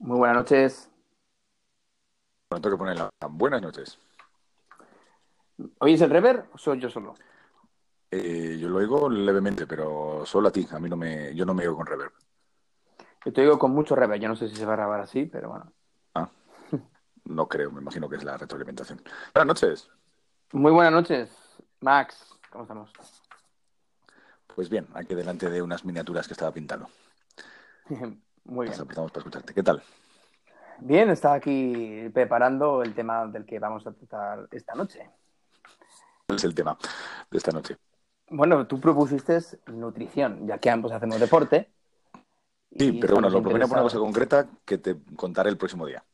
Muy buenas noches. Bueno, tengo que ponerla. Buenas noches. ¿Oyes el rever o soy yo solo? Eh, yo lo oigo levemente, pero solo a ti. A mí no me, yo no me oigo con reverb. Yo te oigo con mucho rever. Yo no sé si se va a grabar así, pero bueno. Ah, no creo. Me imagino que es la retroalimentación. Buenas noches. Muy buenas noches, Max. ¿Cómo estamos? Pues bien, aquí delante de unas miniaturas que estaba pintando. Muy bien. Apretamos para escucharte. ¿Qué tal? Bien, estaba aquí preparando el tema del que vamos a tratar esta noche. ¿Cuál es el tema de esta noche? Bueno, tú propusiste nutrición, ya que ambos hacemos deporte. Sí, pero bueno, lo proponía por una cosa concreta que te contaré el próximo día.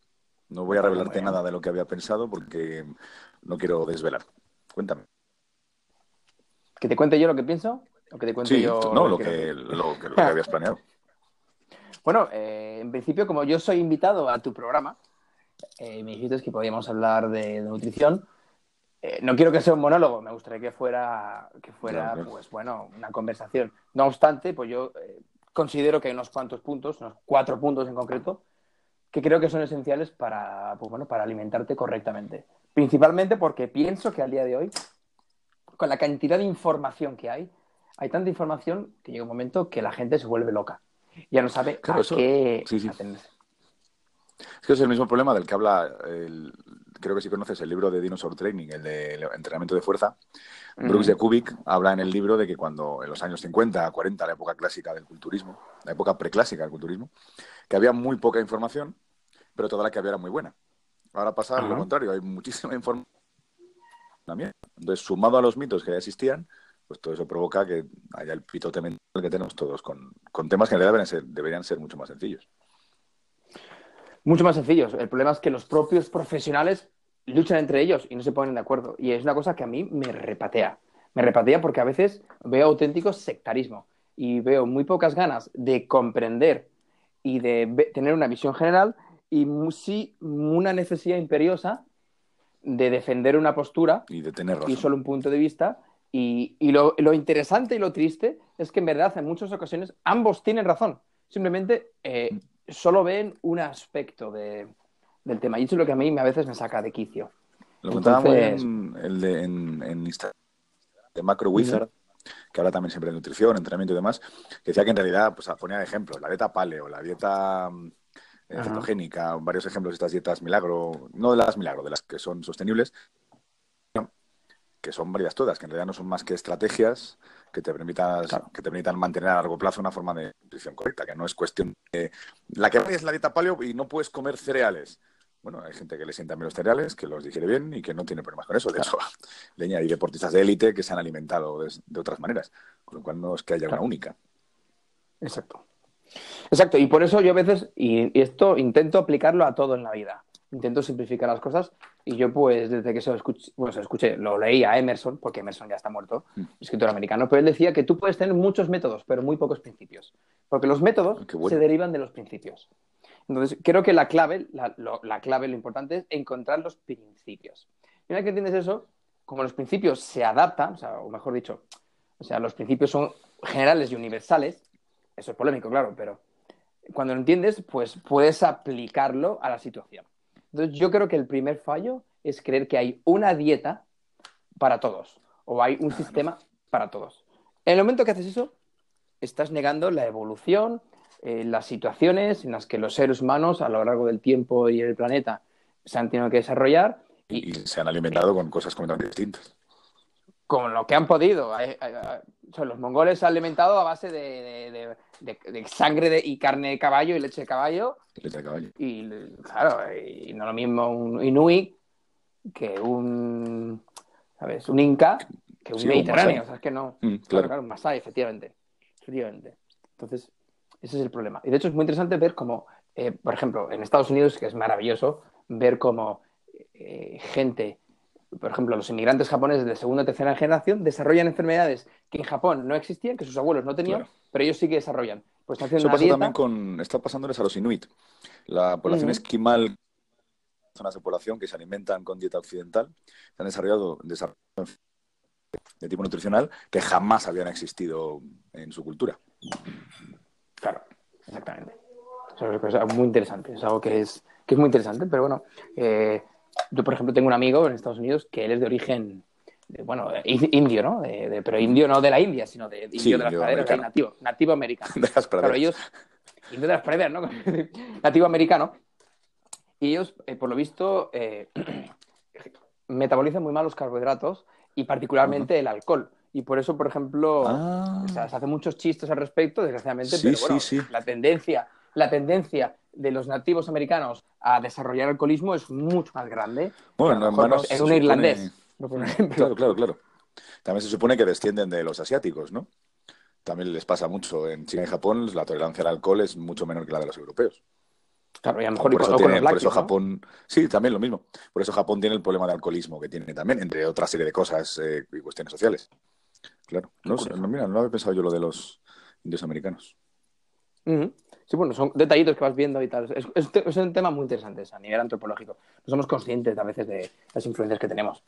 No voy a revelarte nada de lo que había pensado porque no quiero desvelar. Cuéntame. ¿Que te cuente yo lo que pienso? ¿O que te cuente Sí, yo no, lo que, lo que, lo que habías planeado. Bueno, eh, en principio, como yo soy invitado a tu programa, eh, me dijiste que podíamos hablar de, de nutrición. Eh, no quiero que sea un monólogo, me gustaría que fuera, que fuera Claro, pues bueno, una conversación. No obstante, pues yo eh, considero que hay unos cuantos puntos, unos cuatro puntos en concreto, que creo que son esenciales para, pues bueno, para alimentarte correctamente. Principalmente porque pienso que al día de hoy, con la cantidad de información que hay, hay tanta información que llega un momento que la gente se vuelve loca. Ya no sabe Claro, a eso- qué sí, sí. atenerse. Es que es el mismo problema del que habla, el- creo que sí conoces el libro de Dinosaur Training, el de entrenamiento de fuerza. Brooks de Kubik habla en el libro de que cuando en los años 50, 40, la época clásica del culturismo, la época preclásica del culturismo, que había muy poca información, pero toda la que había era muy buena. Ahora pasa lo contrario, hay muchísima información. Entonces, sumado a los mitos que ya existían, pues todo eso provoca que haya el pitote mental que tenemos todos con, con temas que en realidad deberían ser, deberían ser mucho más sencillos. Mucho más sencillos. El problema es que los propios profesionales luchan entre ellos y no se ponen de acuerdo. Y es una cosa que a mí me repatea. Me repatea porque a veces veo auténtico sectarismo y veo muy pocas ganas de comprender y de tener una visión general y sí una necesidad imperiosa de defender una postura Y de tener razón. y solo un punto de vista. Y, y lo, lo interesante y lo triste es que en verdad en muchas ocasiones ambos tienen razón. Simplemente eh, solo ven un aspecto de- del tema. Y eso es lo que a mí a veces me saca de quicio. Lo Entonces- bien el de, en, en Instagram de Macro Wizard, que habla también siempre de nutrición, entrenamiento y demás, que decía que en realidad pues, ponía ejemplos, la dieta paleo, la dieta mm, eh, cetogénica, varios ejemplos de estas dietas milagro, no de las milagro, de las que son sostenibles, que son varias todas, que en realidad no son más que estrategias que te permitan, Claro. que te permitan mantener a largo plazo una forma de nutrición correcta, que no es cuestión de... La que es la dieta paleo y no puedes comer cereales. Bueno, hay gente que le sientan bien los cereales, que los digiere bien y que no tiene problemas con eso. De hecho, leña, hay deportistas de élite que se han alimentado de, de otras maneras, con lo cual no es que haya Claro. una única. Exacto. Exacto. Y por eso yo a veces, y y esto intento aplicarlo a todo en la vida. Intento simplificar las cosas. Y yo, pues, desde que se lo escuché, bueno, se lo escuché, lo leí a Emerson, porque Emerson ya está muerto, Mm. escritor americano, pero él decía que tú puedes tener muchos métodos, pero muy pocos principios. Porque los métodos bueno. se derivan de los principios. Entonces, creo que la clave, la, lo, la clave, lo importante es encontrar los principios. Y una vez que entiendes eso, como los principios se adaptan, o, sea, o mejor dicho, o sea, los principios son generales y universales, eso es polémico, claro, pero cuando lo entiendes, pues puedes aplicarlo a la situación. Entonces, yo creo que el primer fallo es creer que hay una dieta para todos o hay un sistema para todos. En el momento que haces eso, estás negando la evolución, eh, las situaciones en las que los seres humanos a lo largo del tiempo y el planeta se han tenido que desarrollar Y, y se han alimentado con cosas completamente distintas. Con lo que han podido. Eh, eh, eh, o sea, los mongoles se han alimentado a base de, de- de- sangre de- y carne de caballo y leche de caballo. Leche de caballo. Y claro, y no lo mismo un inuit que un, ¿sabes? Un inca que un Sí, un mediterráneo. masái. o sea, es que no. Mm, Claro, claro. claro, un masái, efectivamente. Efectivamente. Entonces, ese es el problema. Y de hecho es muy interesante ver cómo, eh, por ejemplo, en Estados Unidos, que es maravilloso, ver cómo eh, gente, por ejemplo, los inmigrantes japoneses de segunda o tercera generación desarrollan enfermedades que en Japón no existían, que sus abuelos no tenían, Claro. pero ellos sí que desarrollan. Pues haciendo Eso pasa dieta. también con. Está pasándoles a los inuit. La población Ujú. esquimal, zonas de población que se alimentan con dieta occidental, se han desarrollado, desarrollado de tipo nutricional que jamás habían existido en su cultura. Claro, exactamente. es muy interesante, es algo que es, que es muy interesante, pero bueno, eh, yo por ejemplo tengo un amigo en Estados Unidos que él es de origen, bueno, indio, ¿no? pero indio no de la India, sino de, indio de las praderas, nativo, nativo americano. De las Claro, ellos, indio de las praderas, ¿no? nativo americano. Y ellos, eh, por lo visto, eh, metabolizan muy mal los carbohidratos y particularmente el alcohol. Y por eso, por ejemplo, ah. se hacen muchos chistes al respecto, desgraciadamente, pero bueno, la tendencia, la tendencia de los nativos americanos a desarrollar alcoholismo es mucho más grande. Bueno, en un irlandés. Claro, claro, claro. También se supone que descienden de los asiáticos, ¿no? También les pasa mucho. En China y Japón la tolerancia al alcohol es mucho menor que la de los europeos. Claro, y a lo mejor por, eso, por eso Japón. Sí, también lo mismo. Por eso Japón tiene el problema de alcoholismo que tiene también, entre otra serie de cosas eh, y cuestiones sociales. Claro. No, mira, no había pensado yo lo de los indios americanos. Sí, bueno, son detallitos que vas viendo y tal. Es, un tema muy interesante a nivel antropológico. No somos conscientes a veces de las influencias que tenemos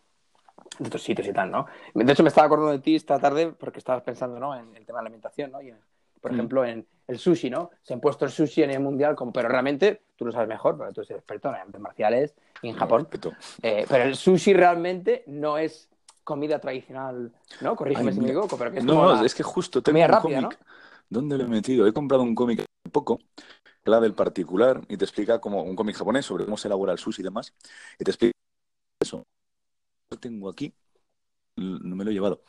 de otros sitios y tal, ¿no? De hecho, me estaba acordando de ti esta tarde porque estabas pensando, ¿no? En el tema de la alimentación, ¿no? Y por mm. ejemplo, en el sushi, ¿no? Se han puesto el sushi en el mundial, como, pero realmente, tú lo sabes mejor, porque tú eres experto en artes marciales y en Japón. Eh, pero el sushi realmente no es comida tradicional, ¿no? Corrígeme si me equivoco, pero que es No, no, es que justo tengo un cómic. ¿Dónde lo he metido? He comprado un cómic poco, la del particular, y te explica como un cómic japonés sobre cómo se elabora el sushi y demás, y te explica eso. Lo tengo aquí, no me lo he llevado,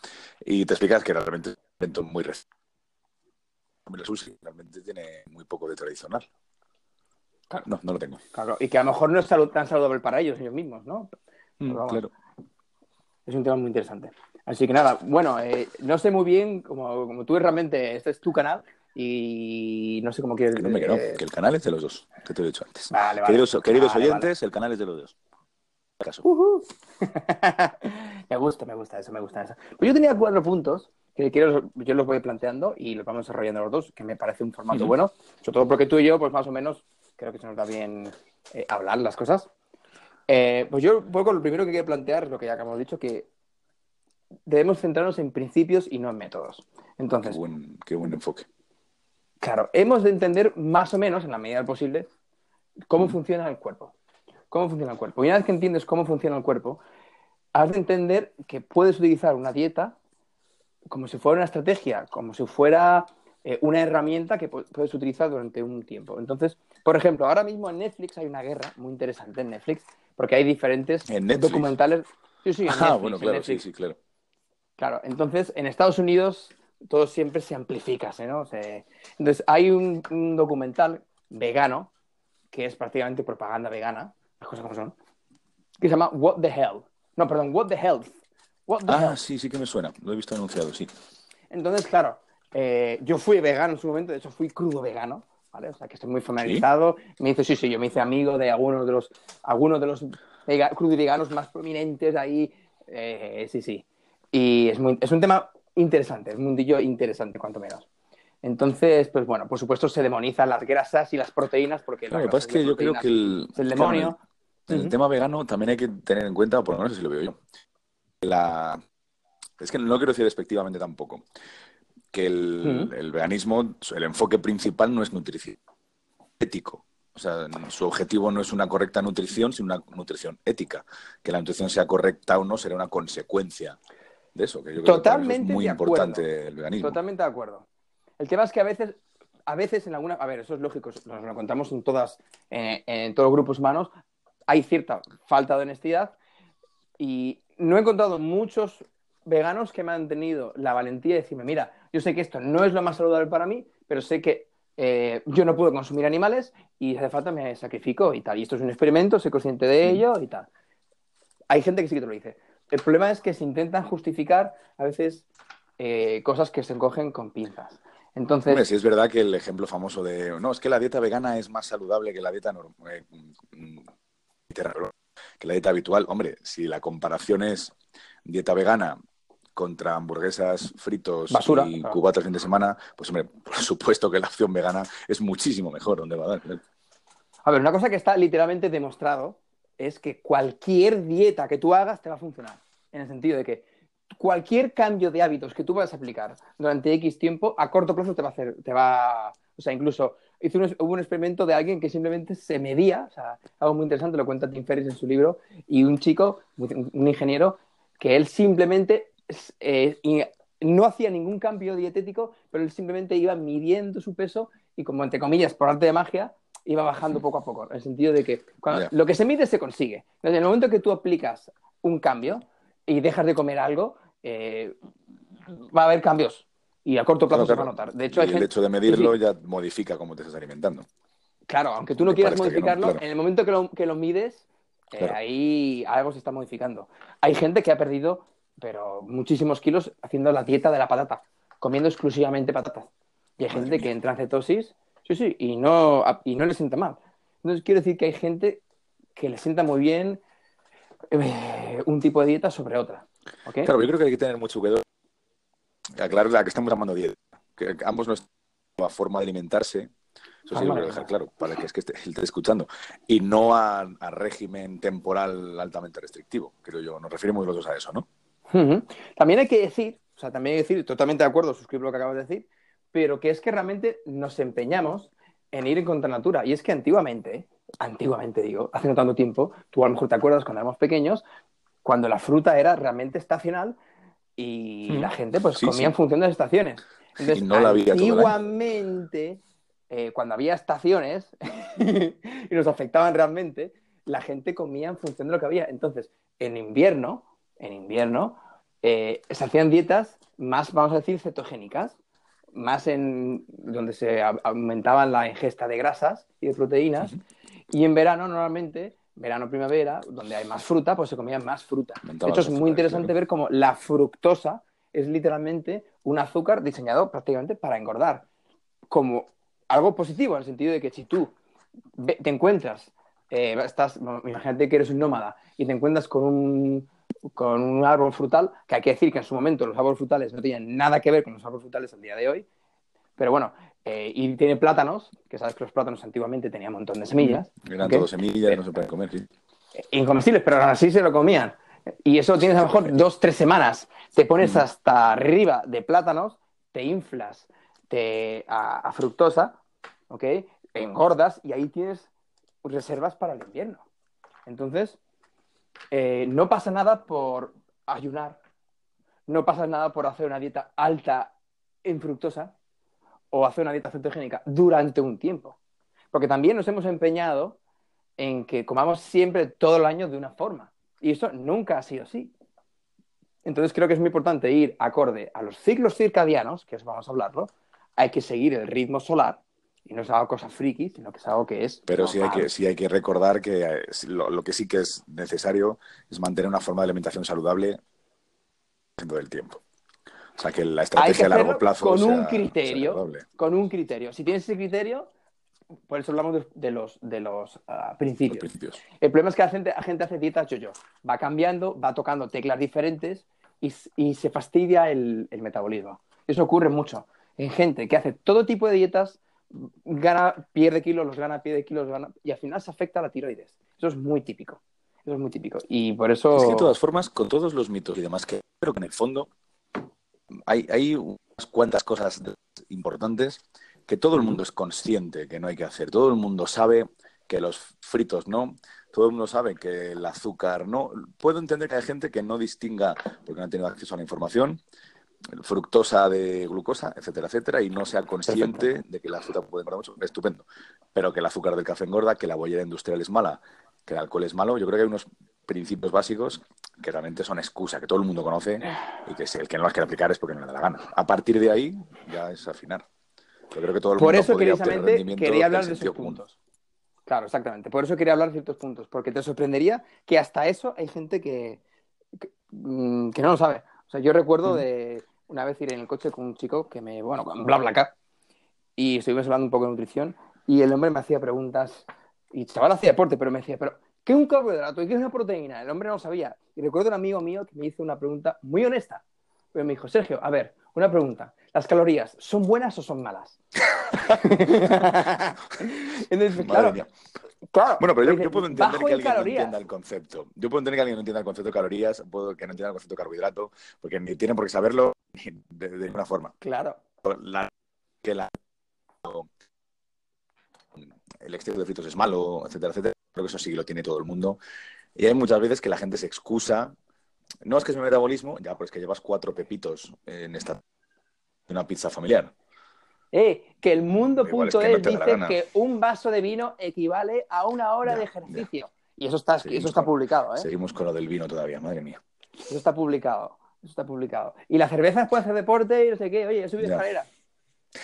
y te explicas que realmente es un evento muy reciente el sushi realmente tiene muy poco de tradicional. No, no lo tengo. Claro, y que a lo mejor no es tan saludable para ellos, ellos mismos, ¿no? Mm, claro. Es un tema muy interesante. Así que nada, bueno, eh, no sé muy bien, como, como tú realmente, este es tu canal y no sé cómo quieres... Que, eh, que el canal es de los dos, que te lo he dicho antes. Vale, vale. Queridos, oyentes, el canal es de los dos. me gusta, me gusta eso, me gusta eso. Pues yo tenía cuatro puntos que quiero, yo los voy planteando y los vamos desarrollando los dos, que me parece un formato bueno, sobre todo porque tú y yo, pues más o menos, creo que se nos da bien eh, hablar las cosas. Eh, pues yo un poco lo primero que quiero plantear es lo que ya acabamos dicho, que debemos centrarnos en principios y no en métodos. Entonces, qué buen, qué buen enfoque. Claro, hemos de entender más o menos, en la medida posible, cómo funciona el cuerpo. Cómo funciona el cuerpo. Y una vez que entiendes cómo funciona el cuerpo, has de entender que puedes utilizar una dieta como si fuera una estrategia, como si fuera eh, una herramienta que puedes utilizar durante un tiempo. Entonces, por ejemplo, ahora mismo en Netflix hay una guerra muy interesante en Netflix, porque hay diferentes documentales. Sí, sí, ah, bueno, claro, sí, sí, claro. Claro, entonces en Estados Unidos todo siempre se amplifica, ¿no? Entonces hay un, documental vegano, que es prácticamente propaganda vegana, las cosas como son, que se llama What the Hell. No, perdón, What the Health ah, sí, sí que me suena. Lo he visto anunciado, sí. Entonces, claro, eh, yo fui vegano en su momento, de hecho fui crudo vegano, ¿vale? O sea, que estoy muy familiarizado. Me hice, sí, sí, yo me hice amigo de algunos de los, algunos de los crudo veganos más prominentes ahí. Eh, sí, sí. Y es, muy, es un tema interesante, es un mundillo interesante, cuanto menos. Entonces, pues bueno, por supuesto se demonizan las grasas y las proteínas porque... lo que pasa es que yo creo que el, el demonio... el, tema vegano también hay que tener en cuenta, por lo menos si lo veo yo, la... Es que no quiero decir despectivamente tampoco, que el, veganismo, el enfoque principal no es nutrición, ético. O sea, su objetivo no es una correcta nutrición, sino una nutrición ética. Que la nutrición sea correcta o no será una consecuencia de eso, que yo creo Totalmente que es muy importante el veganismo. Totalmente de acuerdo. El tema es que a veces, a veces en alguna, a ver, eso es lógico, nos lo contamos en todas, eh, en todos los grupos humanos, hay cierta falta de honestidad y no he encontrado muchos veganos que me han tenido la valentía de decirme, mira, yo sé que esto no es lo más saludable para mí, pero sé que eh, yo no puedo consumir animales y si hace falta me sacrifico y tal. Y esto es un experimento, soy consciente de ello y tal. Hay gente que sí que te lo dice. El problema es que se intentan justificar a veces eh, cosas que se encogen con pinzas. Entonces, Hombre, sí es verdad que el ejemplo famoso de, no, es que la dieta vegana es más saludable que la dieta normal. Eh, mm, que la dieta habitual. Hombre, si la comparación es dieta vegana contra hamburguesas, fritos y cubatas fin de semana, pues hombre, por supuesto que la opción vegana es muchísimo mejor. ¿Dónde va a dar? A ver, una cosa que está literalmente demostrado es que cualquier dieta que tú hagas te va a funcionar. En el sentido de que cualquier cambio de hábitos que tú vas a aplicar durante X tiempo, a corto plazo te va a hacer, te va, O sea, incluso hizo un, hubo un experimento de alguien que simplemente se medía, o sea, algo muy interesante, lo cuenta Tim Ferriss en su libro, y un chico, un ingeniero, que él simplemente eh, no hacía ningún cambio dietético, pero él simplemente iba midiendo su peso y como entre comillas, por arte de magia, iba bajando poco a poco, en el sentido de que lo que se mide se consigue. En el momento que tú aplicas un cambio y dejas de comer algo, eh, va a haber cambios y a corto plazo se va a notar. De hecho, y el hecho de medirlo ya modifica cómo te estás alimentando. Claro, aunque tú no quieras modificarlo, en el momento que lo, que lo mides, eh, ahí algo se está modificando. Hay gente que ha perdido, pero muchísimos kilos haciendo la dieta de la patata, comiendo exclusivamente patatas. Y hay gente que entra en cetosis, sí, sí, y no, y no le sienta mal. Entonces quiero decir que hay gente que le sienta muy bien eh, un tipo de dieta sobre otra. Claro, yo creo que hay que tener mucho cuidado. Aclarar la que estamos llamando dieta. Que ambos nuestra forma de alimentarse, eso sí lo quiero dejar claro, para que es que esté, esté escuchando. Y no a, régimen temporal altamente restrictivo, creo yo. Nos referimos los dos a eso, ¿no? También hay que decir, o sea, también hay que decir, totalmente de acuerdo, suscribo lo que acabas de decir, pero que es que realmente nos empeñamos en ir en contra natura. Y es que antiguamente, antiguamente digo, hace no tanto tiempo, tú a lo mejor te acuerdas cuando éramos pequeños, cuando la fruta era realmente estacional y la gente pues comía en función de las estaciones. Entonces, no la antiguamente, eh, cuando había estaciones y nos afectaban realmente, la gente comía en función de lo que había. Entonces, en invierno, en invierno, eh, se hacían dietas más, vamos a decir, cetogénicas más en donde se aumentaba la ingesta de grasas y de proteínas. Y en verano, normalmente, verano-primavera, donde hay más fruta, pues se comía más fruta. de hecho, es muy interesante ver cómo la fructosa es literalmente un azúcar diseñado prácticamente para engordar. Como algo positivo, en el sentido de que si tú te encuentras, eh, estás, imagínate que eres un nómada y te encuentras con un con un árbol frutal, que hay que decir que en su momento los árboles frutales no tenían nada que ver con los árboles frutales al día de hoy, pero bueno, eh, y tiene plátanos, que sabes que los plátanos antiguamente tenían un montón de semillas. Eran todos semillas, no se pueden comer, sí. Eh, incomestibles, pero aún así se lo comían. Y eso tienes a lo mejor dos, tres semanas. Te pones hasta arriba de plátanos, te inflas te, a, a fructosa, ¿ok? Engordas y ahí tienes reservas para el invierno. Entonces, eh, no pasa nada por ayunar, no pasa nada por hacer una dieta alta en fructosa o hacer una dieta cetogénica durante un tiempo. Porque también nos hemos empeñado en que comamos siempre todo el año de una forma. Y eso nunca ha sido así. Entonces creo que es muy importante ir acorde a los ciclos circadianos, que eso vamos a hablarlo. Hay que seguir el ritmo solar y no es algo cosa friki, sino que es algo que es. Pero sí hay que, sí hay que recordar que eh, lo, que sí que es necesario es mantener una forma de alimentación saludable dentro del tiempo. O sea, que la estrategia a largo plazo. Con un criterio. con un criterio. Si tienes ese criterio, por eso hablamos de, los, de los, ah, principios. El problema es que la gente, la gente hace dietas yo-yo. Va cambiando, va tocando teclas diferentes y, y se fastidia el, el metabolismo. Eso ocurre mucho en gente que hace todo tipo de dietas gana, pierde kilos, los gana, pierde kilos, gana, y al final se afecta a la tiroides. Eso es muy típico. Eso es muy típico. Y por eso. Es que de todas formas, con todos los mitos y demás, que creo que en el fondo hay, hay unas cuantas cosas importantes que todo el mundo es consciente que no hay que hacer. Todo el mundo sabe que los fritos no, todo el mundo sabe que el azúcar no. Puedo entender que hay gente que no distinga, porque no ha tenido acceso a la información, fructosa de glucosa, etcétera, etcétera, y no sea consciente de que la fruta puede engordar mucho, estupendo. Pero que el azúcar del café engorda, que la bollera industrial es mala, que el alcohol es malo, yo creo que hay unos principios básicos que realmente son excusa, que todo el mundo conoce y que el que no las quiere aplicar es porque no le da la gana. A partir de ahí ya es afinar. Yo creo que todo el Por mundo eso, precisamente, quería hablar de esos puntos. Claro, exactamente. Por eso quería hablar de ciertos puntos, porque te sorprendería que hasta eso hay gente que, que, mm, no lo sabe. O sea, yo recuerdo de una vez ir en el coche con un chico que me, bueno, con BlaBlaCar, y estuvimos hablando un poco de nutrición, y el hombre me hacía preguntas, y el chaval hacía deporte, pero me decía, pero, ¿qué es un carbohidrato y qué es una proteína? El hombre no lo sabía. Y recuerdo un amigo mío que me hizo una pregunta muy honesta. Pero me dijo, Sergio, a ver, una pregunta. ¿Las calorías son buenas o son malas? Entonces, claro, bueno, pero yo, puedo entender que alguien no entienda el concepto. Yo puedo entender que alguien no entienda el concepto de calorías, puedo que no entienda el concepto de carbohidrato, porque ni tienen por qué saberlo de, ninguna forma. Claro. que la el exceso de fritos es malo, etcétera, etcétera. Creo que eso sí lo tiene todo el mundo. Y hay muchas veces que la gente se excusa. No es que es mi metabolismo, ya, pues que llevas cuatro pepitos en esta una pizza familiar. Eh, que el mundo.es es que no dice que un vaso de vino equivale a una hora Ya, de ejercicio. Y eso está, Seguimos eso está con- publicado, ¿eh? Seguimos con lo del vino todavía, madre mía. Eso está publicado. Eso está publicado. Y la cerveza puede hacer deporte y no sé qué. Oye, he subido escalera.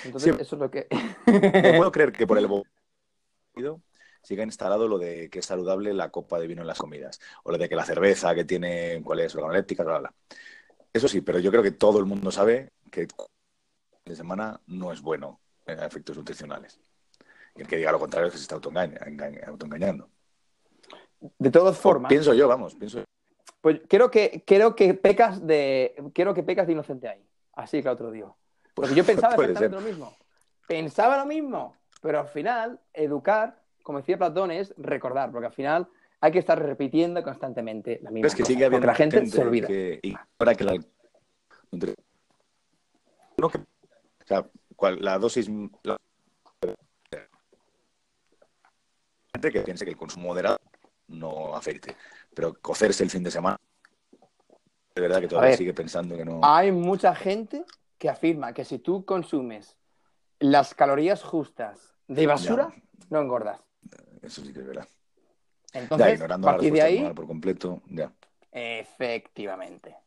Entonces, Sí. eso es lo que. No puedo creer que por el siga instalado lo de que es saludable la copa de vino en las comidas. O lo de que la cerveza que tiene cuáles organolépticas, bla, bla. Eso sí, pero yo creo que todo el mundo sabe que el de semana no es bueno en efectos nutricionales. Y el que diga lo contrario es que se está autoengaña- engaña- autoengañando. De todas formas, Pienso yo, vamos, pienso pues creo que, creo que pecas de. Creo que pecas de inocente ahí. Así que otro digo. Porque yo pensaba Puede exactamente lo mismo. Pensaba lo mismo. Pero al final, educar, como decía Platón, es recordar. Porque al final hay que estar repitiendo constantemente la misma Es que cosa, sigue habiendo la gente, se olvida. que ignora que la no que- o sea, cual- la dosis la- gente que piense que el consumo moderado no afecte, pero cocerse el fin de semana de verdad que todavía ver. sigue pensando que no Hay mucha gente que afirma que si tú consumes las calorías justas de basura, no engordas. eso sí que es verdad. Entonces, ya a ignorando la partir de respuesta ahí, hormonal por completo, ya. efectivamente.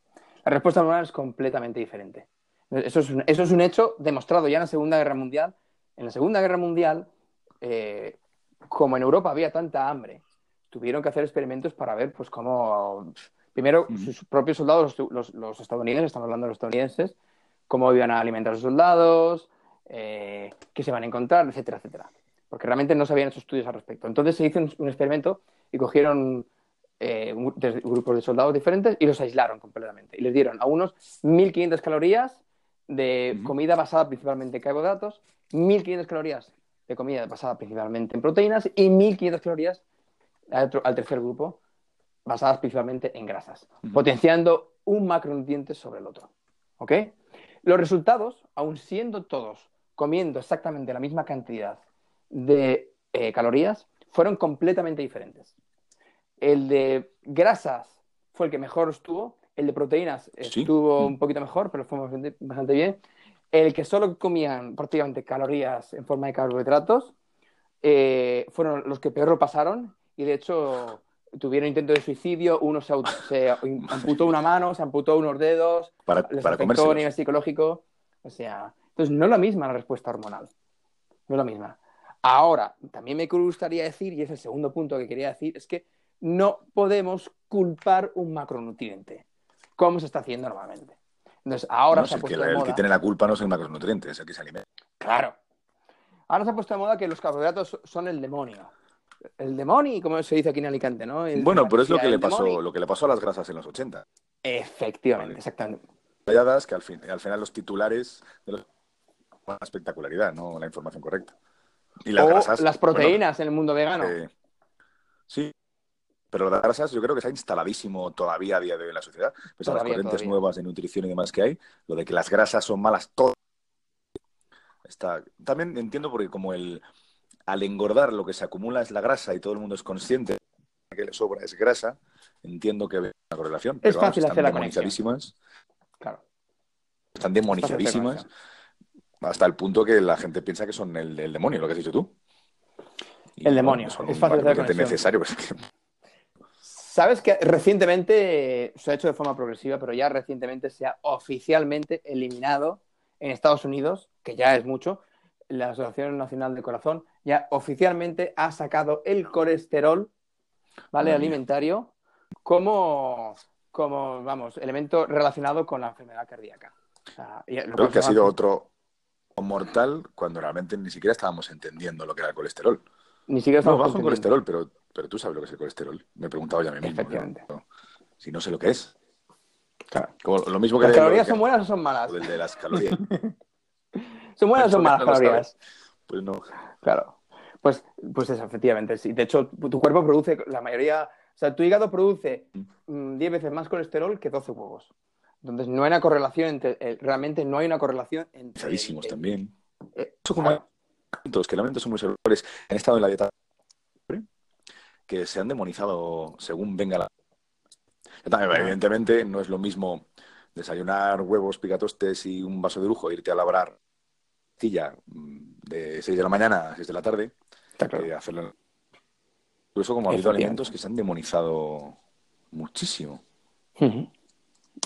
La respuesta hormonal es completamente diferente. Eso es, un, eso es un hecho demostrado ya en la Segunda Guerra Mundial. En la Segunda Guerra Mundial, eh, como en Europa había tanta hambre, tuvieron que hacer experimentos para ver pues cómo, primero, sus propios soldados, los, los- estadounidenses, estamos hablando de los estadounidenses, cómo iban a alimentar a sus soldados, eh, qué se van a encontrar, etcétera, etcétera. Porque realmente no se habían hecho estudios al respecto. Entonces se hizo un, un experimento y cogieron eh, un- de- grupos de soldados diferentes y los aislaron completamente. Y les dieron a unos 1.500 calorías de comida basada principalmente en carbohidratos, 1.500 calorías de comida basada principalmente en proteínas y 1.500 calorías al, tercer grupo basadas principalmente en grasas, potenciando un macronutriente sobre el otro. ¿Ok? Los resultados, aun siendo todos comiendo exactamente la misma cantidad de eh, calorías, fueron completamente diferentes. El de grasas fue el que mejor estuvo, el de proteínas estuvo Mm. un poquito mejor, pero fue bastante, bastante bien. El que solo comían prácticamente calorías en forma de carbohidratos eh, fueron los que peor lo pasaron y de hecho tuvieron intento de suicidio, uno se, amputó una mano, se amputó unos dedos, Para, les para afectó a nivel psicológico. O sea, entonces no es la misma la respuesta hormonal. No es la misma. Ahora, también me gustaría decir, y es el segundo punto que quería decir, es que no podemos culpar un macronutriente, como se está haciendo normalmente. Entonces, ahora No, se ha que, puesto de el que tiene la culpa no es el macronutriente, es el que se alimenta. Claro. Ahora se ha puesto de moda que los carbohidratos son el demonio. El demonio, como se dice aquí en Alicante, ¿no? El- Bueno, pero es lo que le pasó, lo que le pasó a las grasas en los 80. Efectivamente, Vale. exactamente. Que al, fin, al final los titulares de los la espectacularidad, no la información correcta. Y las o grasas. las proteínas en el mundo vegano. eh, sí, pero las grasas yo creo que está instaladísimo todavía a día de hoy en la sociedad. Pese a las corrientes todavía. nuevas de nutrición y demás que hay, lo de que las grasas son malas, todo. Está... También entiendo porque como el al engordar lo que se acumula es la grasa y todo el mundo es consciente de que le sobra es grasa, entiendo que hay una correlación. pero fácil están hacer la conexión. demonizadísimas, Claro. están demonizadísimas hasta el punto que la gente piensa que son el, el demonio, lo que has dicho tú. Y El demonio, son es fácil hacer necesario. pues, es que- Sabes que recientemente se ha hecho de forma progresiva, pero ya recientemente se ha oficialmente eliminado en Estados Unidos, que ya es mucho, la Asociación Nacional del Corazón ya oficialmente ha sacado el colesterol, ¿vale? Alimentario como, como, vamos, elemento relacionado con la enfermedad cardíaca. O sea, Creo que ha sido otro mortal cuando realmente ni siquiera estábamos entendiendo lo que era el colesterol. Ni siquiera No, estamos bajo en colesterol, pero, pero tú sabes lo que es el colesterol. Me he preguntado ya a mí mismo. Efectivamente. si no sé lo que es. Claro. Como lo mismo que ¿Las calorías son buenas o son malas? del de las calorías. ¿Son buenas o son malas calorías? Pues no. Claro. Pues, pues eso, efectivamente. Sí. De hecho, tu cuerpo produce la mayoría. O sea, tu hígado produce mm, 10 veces más colesterol que 12 huevos. Entonces, no hay una correlación entre. eh, realmente no hay una correlación entre. Eh, también. eh, que realmente son muy saludables, han estado en la dieta que se han demonizado según venga la... Evidentemente no es lo mismo desayunar huevos, picatostes y un vaso de lujo, irte a labrar mm, de 6 de la mañana a 6 de la tarde, que hacerlo. Incluso como ha habido alimentos que se han demonizado muchísimo.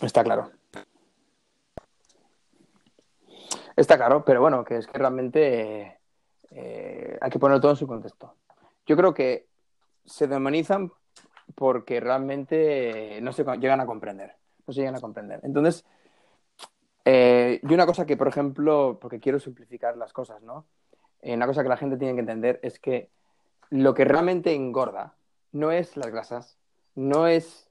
Está claro. Está claro, pero bueno, que es que realmente eh, hay que poner todo en su contexto. Yo creo que se demonizan porque realmente no se llegan a comprender. No se llegan a comprender. Entonces, eh, y una cosa que, por ejemplo, porque quiero simplificar las cosas, ¿no? Eh, una cosa que la gente tiene que entender es que lo que realmente engorda no es las grasas, no es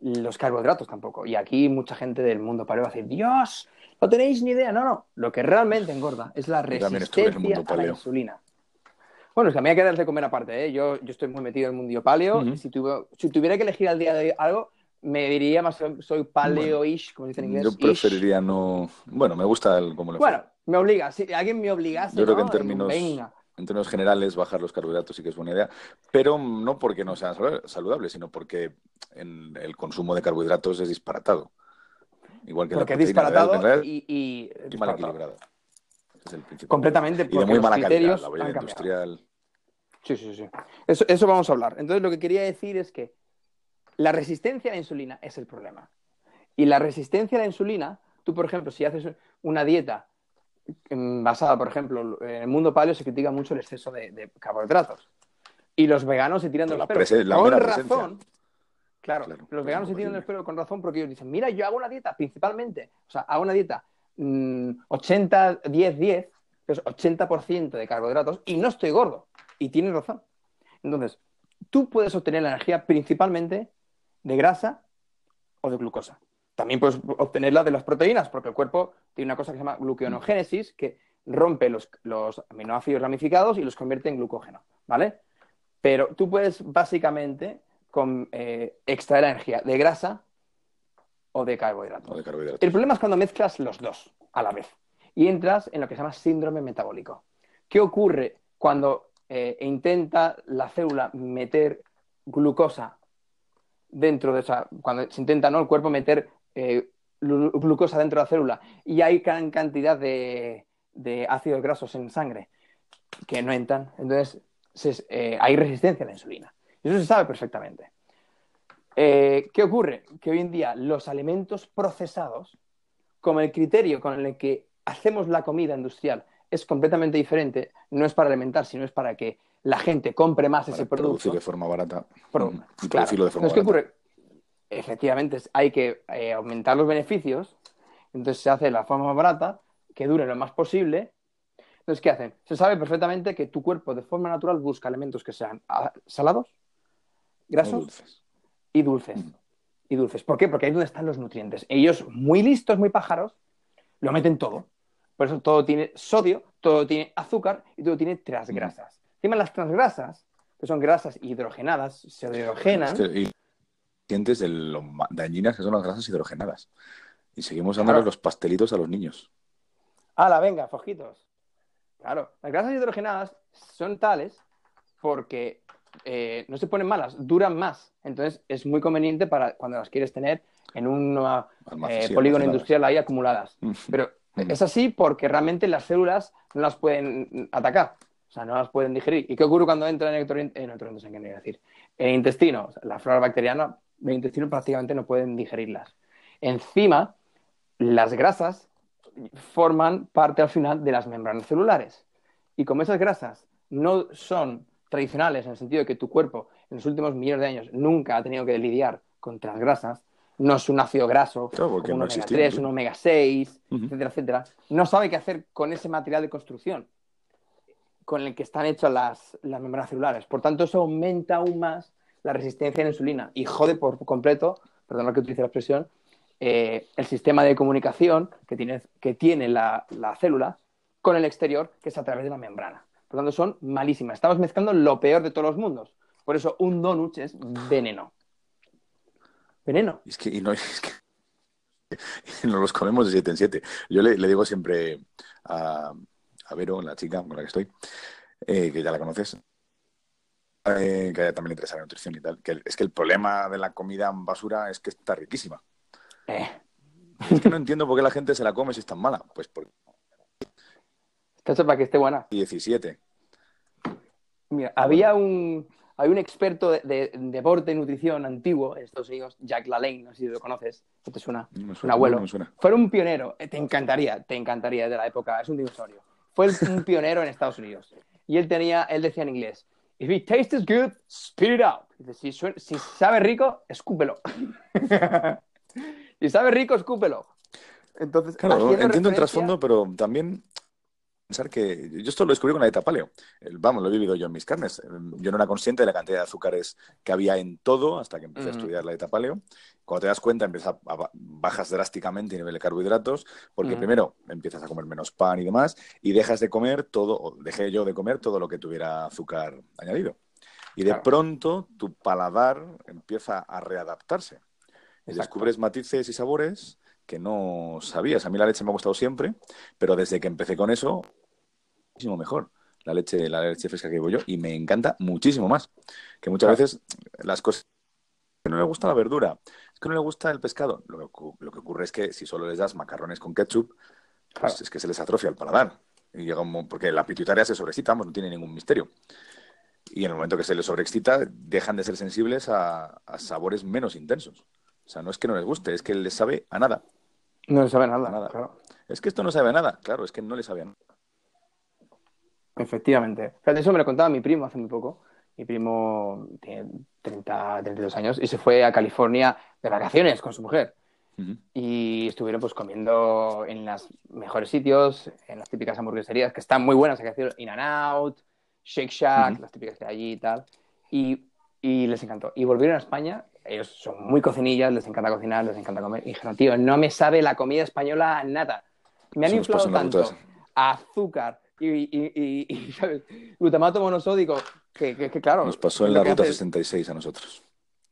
los carbohidratos tampoco. Y aquí mucha gente del mundo paleo va a decir, Dios, no tenéis ni idea. No, no. Lo que realmente engorda es la resistencia a la insulina. Bueno, es que a mí hay que darse de comer aparte, ¿eh? Yo, yo estoy muy metido en el mundo paleo. y si, si, tuviera que elegir al día de hoy algo, me diría más soy paleo-ish, como dicen en inglés. Yo preferiría no... Bueno, me gusta el... Como bueno, me obliga. Si alguien me obligase, Yo creo que en términos... Venga en términos generales, bajar los carbohidratos sí que es buena idea, pero no porque no sea saludable, sino porque en el consumo de carbohidratos es disparatado. Igual que porque la es disparatado y, y, mal equilibrado. Es el Completamente. Y de muy mala calidad, la industrial. Sí, sí, sí. Eso, eso vamos a hablar. Entonces, lo que quería decir es que la resistencia a la insulina es el problema. Y la resistencia a la insulina, tú, por ejemplo, si haces una dieta basada, por ejemplo, en el mundo paleo se critica mucho el exceso de, carbohidratos. Y los veganos se tiran de los pelos. Con razón. Claro, los veganos se tiran de los pelos con razón porque ellos dicen, mira, yo hago una dieta principalmente, o sea, hago una dieta 80, 10, 10, es 80% de carbohidratos y no estoy gordo. Y tienes razón. Entonces, tú puedes obtener la energía principalmente de grasa o de glucosa. También puedes obtenerla de las proteínas, porque el cuerpo tiene una cosa que se llama gluconeogénesis, que rompe los, aminoácidos ramificados y los convierte en glucógeno, ¿vale? Pero tú puedes básicamente con, eh, extraer energía de grasa o de carbohidratos. El problema es cuando mezclas los dos a la vez y entras en lo que se llama síndrome metabólico. ¿Qué ocurre cuando eh, intenta la célula meter glucosa dentro de esa, cuando se intenta ¿no? el cuerpo meter eh, glucosa dentro de la célula y hay gran cantidad de, ácidos grasos en sangre que no entran, entonces eh, hay resistencia a la insulina. Eso se sabe perfectamente. Eh, ¿Qué ocurre? Que hoy en día los alimentos procesados, como el criterio con el que hacemos la comida industrial es completamente diferente, no es para alimentar, sino es para que la gente compre más ese producto. de forma barata. Mm, claro. de forma ¿qué ocurre? efectivamente hay que eh, aumentar los beneficios, entonces se hace de la forma más barata, que dure lo más posible. Entonces, ¿qué hacen? Se sabe perfectamente que tu cuerpo de forma natural busca elementos que sean ah, salados, grasos y dulces. Mm. Y dulces. ¿Por qué? Porque ahí es donde están los nutrientes. Ellos, muy listos, muy pájaros, lo meten todo. Por eso todo tiene sodio, todo tiene azúcar y todo tiene transgrasas. Mm. Encima las transgrasas, que son grasas hidrogenadas, se hidrogenan de lo dañinas que son las grasas hidrogenadas. Y seguimos dándole los pastelitos a los niños. ¡Hala, venga, fojitos! Claro, las grasas hidrogenadas son tales porque eh, no se ponen malas, duran más. Entonces es muy conveniente para cuando las quieres tener en un eh, polígono industrial ahí acumuladas. Pero es así porque realmente las células no las pueden atacar. O sea, no las pueden digerir. ¿Y qué ocurre cuando entra en el, en el, decir? en el intestino? la flora bacteriana el intestino prácticamente no pueden digerirlas. Encima, las grasas forman parte al final de las membranas celulares. Y como esas grasas no son tradicionales en el sentido de que tu cuerpo en los últimos millones de años nunca ha tenido que lidiar con las grasas, no es un ácido graso, un omega 3, un omega 6, etcétera, etcétera, no sabe qué hacer con ese material de construcción con el que están hechas las, las membranas celulares. Por tanto, eso aumenta aún más la resistencia a la insulina y jode por completo, perdón que utilice la expresión, eh, el sistema de comunicación que tiene, que tiene la, célula con el exterior, que es a través de la membrana. Por tanto, son malísimas. Estamos mezclando lo peor de todos los mundos. Por eso, un donut es veneno. Veneno. Es que, y no, es que nos los comemos de siete en siete. Yo le, digo siempre a, a Vero, la chica con la que estoy, eh, que ya la conoces, eh, que también le interesa la nutrición y tal. Que es que el problema de la comida basura es que está riquísima. Eh. Es que no entiendo por qué la gente se la come si es tan mala. Pues por Está hecho para que esté buena. 17. Mira, había un, hay un experto de, de- deporte y nutrición antiguo en Estados Unidos, Jack LaLanne, no sé si lo conoces, ¿no te suena? No un abuelo. no me suena. Fue un pionero, te encantaría, te encantaría de la época, es un dinosaurio. Fue el- un pionero en Estados Unidos. Y él tenía, él decía en inglés, if it tastes good, spit it out. Dice, si, si sabe rico, escúpelo. si sabe rico, escúpelo. Entonces, Claro, entiendo el trasfondo, pero también pensar que yo esto lo descubrí con la dieta paleo. Vamos, lo he vivido yo en mis carnes. Yo no era consciente de la cantidad de azúcares que había en todo hasta que empecé a estudiar la dieta paleo. Cuando te das cuenta, empiezas a, bajas drásticamente el nivel de carbohidratos, porque primero empiezas a comer menos pan y demás, y dejas de comer todo, o dejé yo de comer todo lo que tuviera azúcar añadido. Y de Claro. pronto tu paladar empieza a readaptarse. Exacto. descubres matices y sabores que no sabías. A mí la leche me ha gustado siempre, pero desde que empecé con eso, muchísimo mejor. La leche, la leche fresca que llevo yo y me encanta muchísimo más. Que muchas Claro. veces las cosas que no le gusta la verdura, es que no le gusta el pescado. Lo que, ocu- lo que ocurre es que si solo les das macarrones con ketchup, pues Claro. es que se les atrofia el paladar. Y llega un porque la pituitaria se sobreexcita, vamos, no tiene ningún misterio. Y en el momento que se les sobreexcita, dejan de ser sensibles a, a sabores menos intensos. O sea, no es que no les guste, es que les sabe a nada. No sabe nada, Nada. claro. Es que esto no sabe a nada. Claro, es que no le sabe a nada. Efectivamente. Fíjate, eso me lo contaba mi primo hace muy poco. Mi primo tiene 30, 32 años y se fue a California de vacaciones con su mujer. Y estuvieron pues comiendo en los mejores sitios, en las típicas hamburgueserías que están muy buenas, hay que decirlo, In and Out, Shake Shack, las típicas que hay allí y tal. Y, y les encantó. Y volvieron a España, ellos son muy cocinillas, les encanta cocinar, les encanta comer. Y dijeron, tío, no me sabe la comida española nada. Me han inflado tanto azúcar y, y, y- y, ¿sabes? glutamato monosódico que, que- que, claro. Nos pasó en la ruta hace- 66 a nosotros.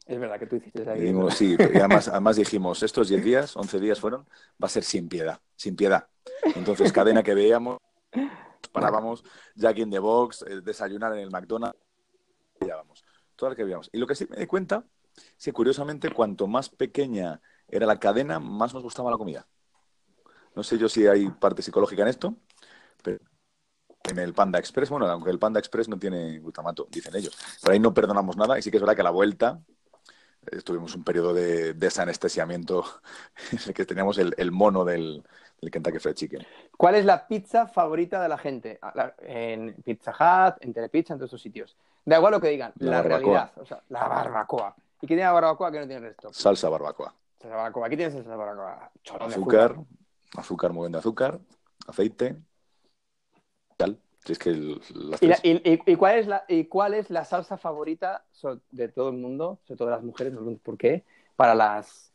Es verdad que tú hiciste ahí. Dijimos, sí, y además, además dijimos, estos 10 días, 11 días fueron, va a ser sin piedad, sin piedad. Entonces, cadena que veíamos, parábamos, Jack in the Box, eh, desayunar en el McDonald's, y ya vamos, todo lo que veíamos. Y lo que sí me di cuenta, que curiosamente, cuanto más pequeña era la cadena, más nos gustaba la comida. No sé yo si hay parte psicológica en esto, pero en el Panda Express, bueno, aunque el Panda Express no tiene glutamato, dicen ellos. Pero ahí no perdonamos nada y sí que es verdad que a la vuelta eh, tuvimos un periodo de desanestesiamiento en el que teníamos el, el mono del, del Kentucky Fried Chicken. ¿Cuál es la pizza favorita de la gente? A la- En Pizza Hut, en Telepizza, en todos esos sitios. Da igual lo que digan, La la, realidad. O sea, la barbacoa. ¿Y qué tiene la barbacoa que no tiene el resto? Salsa barbacoa. La barbacoa. Aquí tienes esa barbacoa. De Azúcar, azúcar, muy bien de azúcar, aceite, tal. Si es que el- ¿Y, la- tres- y- y- y cuál es la, ¿Y cuál es la salsa favorita de todo el mundo, sobre todo de las mujeres, no por qué, para las,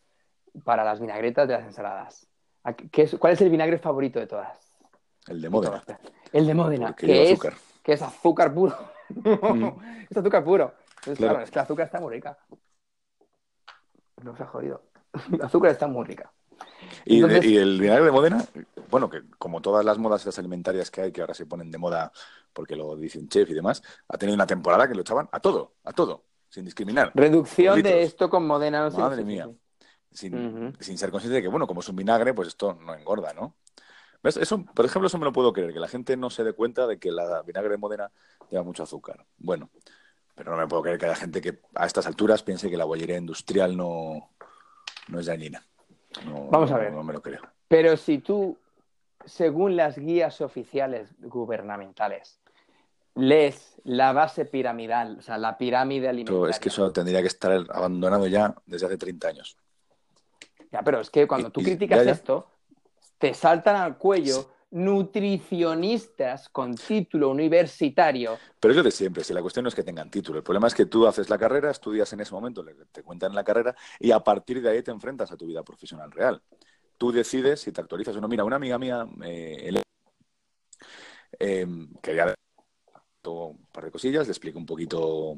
para las vinagretas de las ensaladas? ¿A qué- es- ¿Cuál es el vinagre favorito de todas? el de Módena. El de Módena, Porque que es, azúcar. que es azúcar puro. es azúcar puro. Entonces, Claro. claro, es que el azúcar está muy rica. No se ha jodido. El azúcar está muy rica. Y, de- Entonces- y el vinagre de Módena, bueno, que como todas las modas alimentarias que hay, que ahora se ponen de moda porque lo dice un chef y demás, ha tenido una temporada que lo echaban a todo, a todo, sin discriminar. Reducción de esto con Modena. no sé, Madre mía. sin, sin ser consciente de que, bueno, como es un vinagre, pues esto no engorda, ¿no? ¿Ves? Eso, por ejemplo, eso me lo puedo creer, que la gente no se dé cuenta de que la vinagre de Modena lleva mucho azúcar. Bueno, pero no me puedo creer que haya gente que a estas alturas piense que la bollería industrial no, no es dañina. No, Vamos a ver. No me lo creo. Pero si tú, según las guías oficiales gubernamentales, lees la base piramidal, o sea, la pirámide Pero alimentaria. es que eso tendría que estar abandonado ya desde hace 30 años. Ya, pero es que cuando Y- tú criticas ya, ya. esto, te saltan al cuello nutricionistas con título universitario. Pero es lo de siempre, si la cuestión no es que tengan título. El problema es que tú haces la carrera, estudias en ese momento, te cuentan la carrera y a partir de ahí te enfrentas a tu vida profesional real. Tú decides si te actualizas o no. Mira, una amiga mía, eh, Elena, eh, quería un par de cosillas, le explico un poquito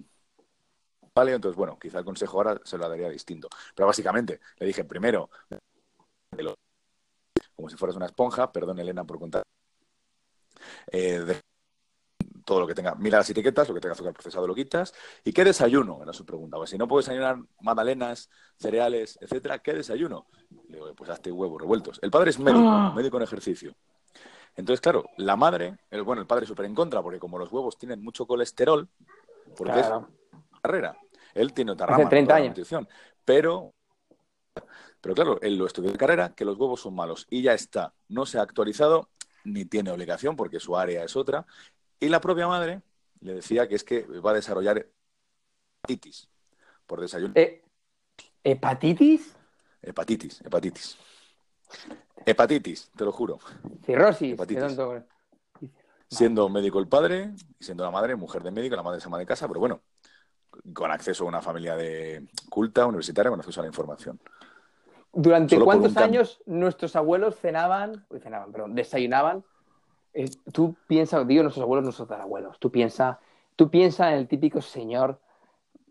Vale, entonces, bueno, quizá el consejo ahora se lo daría distinto. Pero básicamente, le dije primero, de lo- como si fueras una esponja, perdón Elena por contar, eh, de todo lo que tenga, mira las etiquetas, lo que tenga azúcar procesado lo quitas. ¿Y qué desayuno? Era su pregunta. Pues si no puedes desayunar magdalenas, cereales, etcétera, ¿qué desayuno? Le digo, pues hazte huevos revueltos. El padre es médico, Ah. médico en ejercicio. Entonces, claro, la madre, el, bueno, el padre súper en contra, porque como los huevos tienen mucho colesterol, porque Claro. es carrera, él tiene otra Hace rama, 30 toda la años. nutrición, pero, pero claro, él lo estudió de carrera, que los huevos son malos, y ya está, no se ha actualizado, ni tiene obligación, porque su área es otra, y la propia madre le decía que es que va a desarrollar hepatitis por desayuno. Eh, ¿Hepatitis? Hepatitis, hepatitis. Hepatitis, te lo juro. Cirrosis. Hepatitis. tanto- Siendo médico el padre y siendo la madre mujer de médico, la madre se ama de casa, pero bueno, con acceso a una familia de culta, universitaria, con acceso a la información. ¿Durante Solo cuántos años nuestros abuelos cenaban, uy, cenaban, perdón, desayunaban? Eh, tú piensas, digo nuestros abuelos, nuestros abuelos, tú piensas tú piensa en el típico señor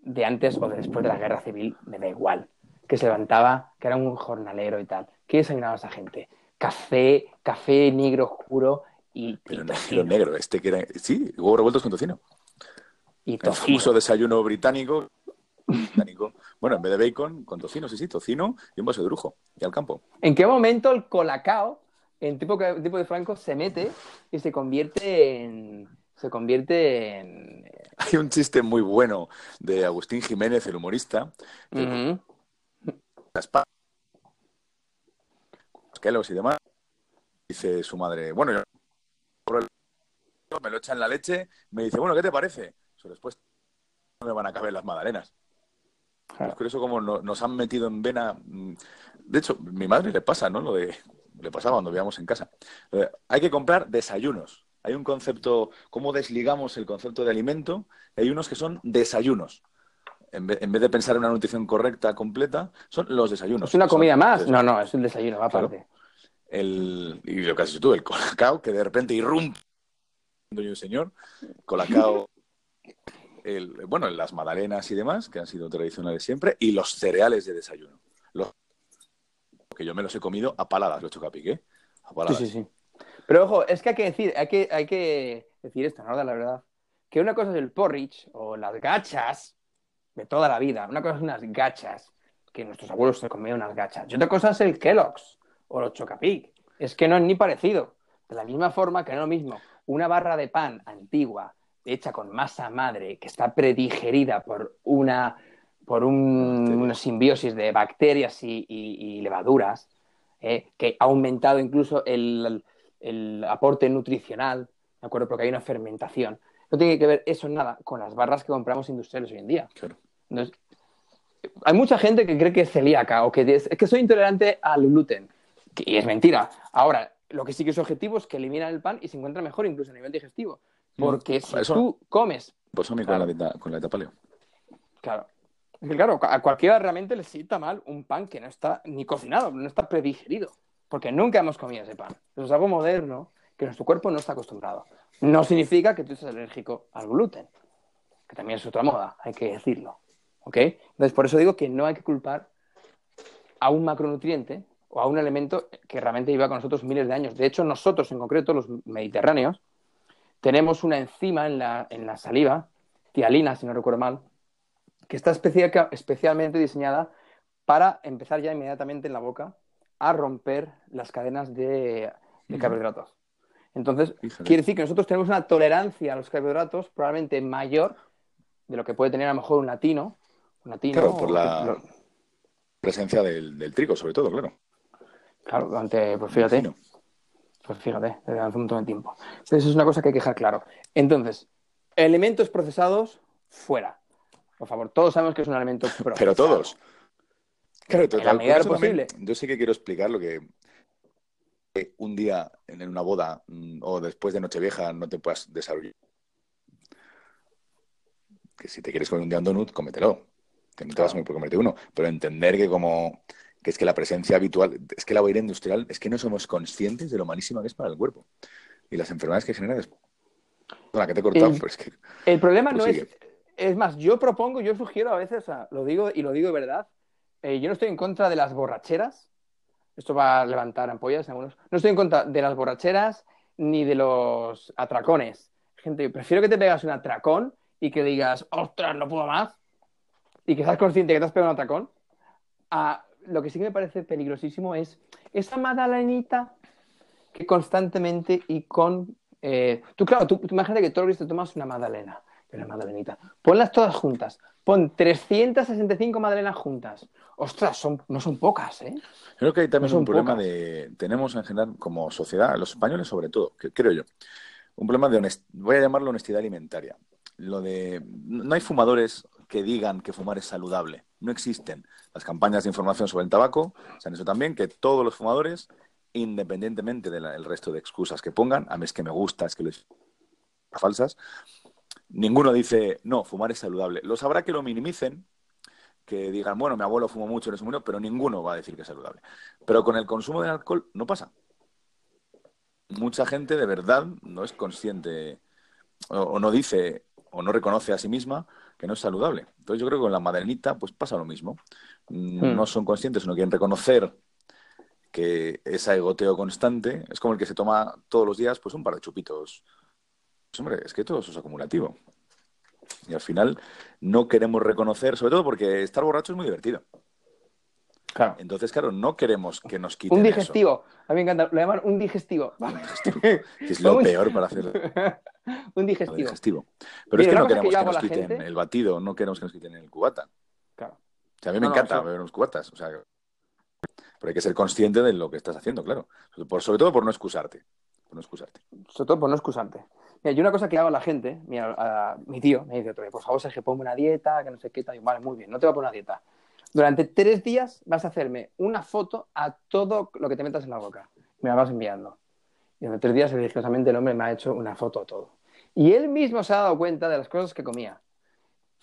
de antes o de después de la guerra civil, me da igual, que se levantaba, que era un jornalero y tal. ¿Qué desayunaba esa gente? Café, café negro oscuro y, y Pero no tocino. era negro, este que era. Sí, huevos revueltos con tocino. Y El tocino. famoso desayuno británico. Bueno, en vez de bacon, con tocino, sí, sí, tocino y un vaso de brujo. Y al campo. ¿En qué momento el colacao, en tipo, de Franco, se mete y se convierte en. Se convierte en. Hay un chiste muy bueno de Agustín Jiménez, el humorista, las los Kellogg's y demás. Dice su madre, bueno, yo me lo echa en la leche, me dice, bueno, ¿qué te parece? Su respuesta, no me van a caber las magdalenas. Claro. Es curioso cómo no- nos han metido en vena. mm, De hecho, mi madre le pasa, ¿no? Lo de. Le pasaba cuando vivíamos en casa. De, hay que comprar desayunos. Hay un concepto, cómo desligamos el concepto de alimento. Hay unos que son desayunos. En vez, en vez de pensar en una nutrición correcta, completa, son los desayunos. ¿Es una Son- comida más? No, no, es un desayuno, va Claro. aparte. El, y lo que has dicho tú, el colacao, que de repente irrumpe señor. Colacao, el, bueno, las magdalenas y demás, que han sido tradicionales siempre, y los cereales de desayuno. Los que yo me los he comido a paladas, los chocapic, ¿eh? A Sí, paladas. sí, sí. Pero ojo, es que hay que decir, hay que, hay que decir esto, ¿no? De la verdad. Que una cosa es el porridge o las gachas de toda la vida. Una cosa es unas gachas, que nuestros abuelos se comían unas gachas. Y otra cosa es el Kellogg's o los Chocapic. Es que no es ni parecido. De la misma forma que no es lo mismo una barra de pan antigua hecha con masa madre que está predigerida por una por un- una simbiosis de bacterias y, y- y levaduras, eh, que ha aumentado incluso el, el aporte nutricional, ¿de acuerdo? Porque hay una fermentación. No tiene que ver eso nada con las barras que compramos industriales hoy en día. Claro. Entonces, hay mucha gente que cree que es celíaca o que es, es que soy intolerante al gluten. que- y es mentira. Ahora, lo que sí que es objetivo es que eliminan el pan y se encuentra mejor incluso a nivel digestivo. Porque si Eso- tú comes, Pues a mí Claro. con, la dieta, con la dieta paleo. claro, claro, a cualquiera realmente le sienta mal un pan que no está ni cocinado, no está predigerido. Porque nunca hemos comido ese pan. Eso es algo moderno que nuestro cuerpo no está acostumbrado. No significa que tú estés alérgico al gluten, que también es otra moda, hay que decirlo. ¿Ok? Entonces, por eso digo que no hay que culpar a un macronutriente o a un elemento que realmente lleva con nosotros miles de años. De hecho, nosotros en concreto, los mediterráneos, tenemos una enzima en la, en la saliva, tialina, si no recuerdo mal, que está especial- especialmente diseñada para empezar ya inmediatamente en la boca a romper las cadenas de, carbohidratos. Entonces, quiere decir que nosotros tenemos una tolerancia a los carbohidratos probablemente mayor de lo que puede tener a lo mejor un latino. Un latino Claro, por la- lo- Presencia del, del trigo, sobre todo, claro. claro, durante, pues fíjate. Pues fíjate, desde hace un montón de tiempo. Entonces, eso es una cosa que hay que dejar claro. Entonces, elementos procesados, fuera. Por favor, todos sabemos que es un alimento procesado. Pero todos. Claro, En la total, medida de con lo eso también, posible. yo sí que quiero explicar lo que un día en una boda mm, o después de Nochevieja no te puedas desarrollar. Que si te quieres comer un día un donut, cómetelo. Que no te vas a Claro. por comerte uno. Pero entender que como que es que la presencia habitual, es que la huella industrial, es que no somos conscientes de lo malísima que es para el cuerpo. Y las enfermedades que genera después. Perdona, que te he cortado, El- pero es que El problema no es. Es más, yo propongo, yo sugiero a veces, o sea, lo digo y lo digo de verdad. eh, yo no estoy en contra de las borracheras. Esto va a levantar ampollas en algunos. No estoy en contra de las borracheras ni de los atracones. Gente, prefiero que te pegas un atracón y que digas, ostras, no puedo más, y que seas consciente que te has pegado un atracón, a lo que sí que me parece peligrosísimo es esa madalenita que constantemente y con... eh, tú, claro, tú, tú imagínate que todos los días te tomas una magdalena, una magdalenita. Ponlas todas juntas. Pon 365 magdalenas juntas. Ostras, son, no son pocas, ¿eh? Creo que hay también No un problema pocas. de. Tenemos en general, como sociedad, los españoles sobre todo, que- creo yo, un problema de honestidad. Voy a llamarlo honestidad alimentaria. Lo de. No hay fumadores que digan que fumar es saludable. No existen. Las campañas de información sobre el tabaco se han hecho también que todos los fumadores, independientemente del resto de excusas que pongan, a mí es que me gusta, es que les falsas, ninguno dice, no, fumar es saludable. Los habrá que lo minimicen, que digan, bueno, mi abuelo fumó mucho en ese momento, pero ninguno va a decir que es saludable. Pero con el consumo de alcohol no pasa. Mucha gente de verdad no es consciente o no dice o no reconoce a sí misma que no es saludable. Entonces yo creo que con la maderenita pues pasa lo mismo. Mm, Hmm. No son conscientes, no quieren reconocer que ese goteo constante es como el que se toma todos los días pues un par de chupitos. Pues, hombre, es que todo eso es acumulativo. Y al final no queremos reconocer, sobre todo porque estar borracho es muy divertido. Claro. Entonces, claro, no queremos que nos quiten Un eso. digestivo. A mí me encanta. Lo llaman un digestivo. Que es lo Un- peor para hacer un digestivo. digestivo. Pero es que no que queremos yo que, nos quiten gente- el batido, no queremos que nos quiten el cubata. Claro. O sea, a mí me No, encanta beber unos cubatas. O sea, pero hay que ser consciente de lo que estás haciendo, claro. Por, sobre todo por no excusarte. Por no excusarte. Sobre todo por no excusarte. Mira, yo una cosa que hago a la gente, mira, a mi tío me dice otro día, por favor, Sergio, ponme una dieta, que no sé qué, tal. Y, vale, muy bien, no te voy a poner una dieta. Durante tres días vas a hacerme una foto a todo lo que te metas en la boca. Me la vas enviando. Y durante tres días, religiosamente, el hombre me ha hecho una foto a todo. Y él mismo se ha dado cuenta de las cosas que comía.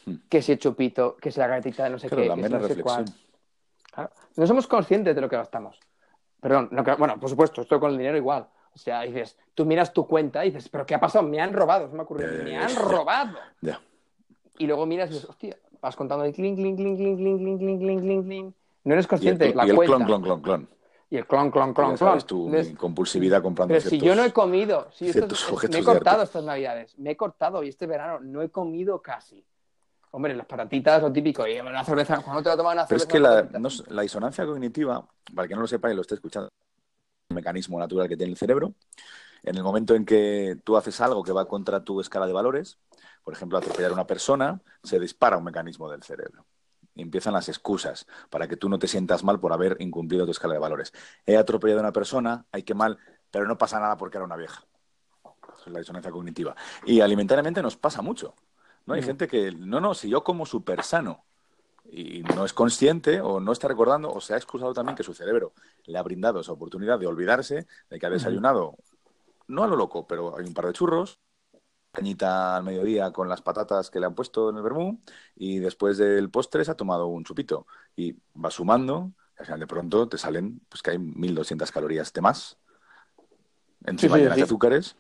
Hmm. Que si el chupito, que si la galletita de no sé qué, la que mera no sé reflexión. cuál. Claro. No somos conscientes de lo que gastamos. Perdón, que- bueno, por supuesto, esto con el dinero igual. O sea, dices, tú miras tu cuenta y dices, ¿pero qué ha pasado? Me han robado, se me ha ocurrido, me han robado. Y luego miras y dices, hostia, vas contando el clink, clink, clink, clink, clink, clink, clink, clink, clink. No eres Y el, consciente de y la el cuenta. clon, clon, clon, clon. Y el clon, clon, clon, Ya clon. tú, Entonces, compulsividad comprando pero si ciertos- yo no he comido, si esto ciertos es- objetos me he cortado estas navidades, me he cortado y este verano no he comido casi. Hombre, las patatitas, lo típico, y una cerveza, cuando te va a tomar una Pero es cerveza? que la, no la disonancia cognitiva, para el que no lo sepa y lo esté escuchando, es un mecanismo natural que tiene el cerebro. En el momento en que tú haces algo que va contra tu escala de valores, por ejemplo, atropellar a una persona, se dispara un mecanismo del cerebro. Empiezan las excusas para que tú no te sientas mal por haber incumplido tu escala de valores. He atropellado a una persona, hay que mal, pero no pasa nada porque era una vieja. Eso es la disonancia cognitiva. Y alimentariamente nos pasa mucho. ¿no? Hay Mm. gente que, no, no, si yo como súper sano, y no es consciente o no está recordando o se ha excusado también que su cerebro le ha brindado esa oportunidad de olvidarse de que ha desayunado, no a lo loco, pero hay un par de churros, cañita al mediodía con las patatas que le han puesto en el vermú y después del postre se ha tomado un chupito y va sumando y al final de pronto te salen pues que hay 1200 calorías de más encima Sí, de azúcares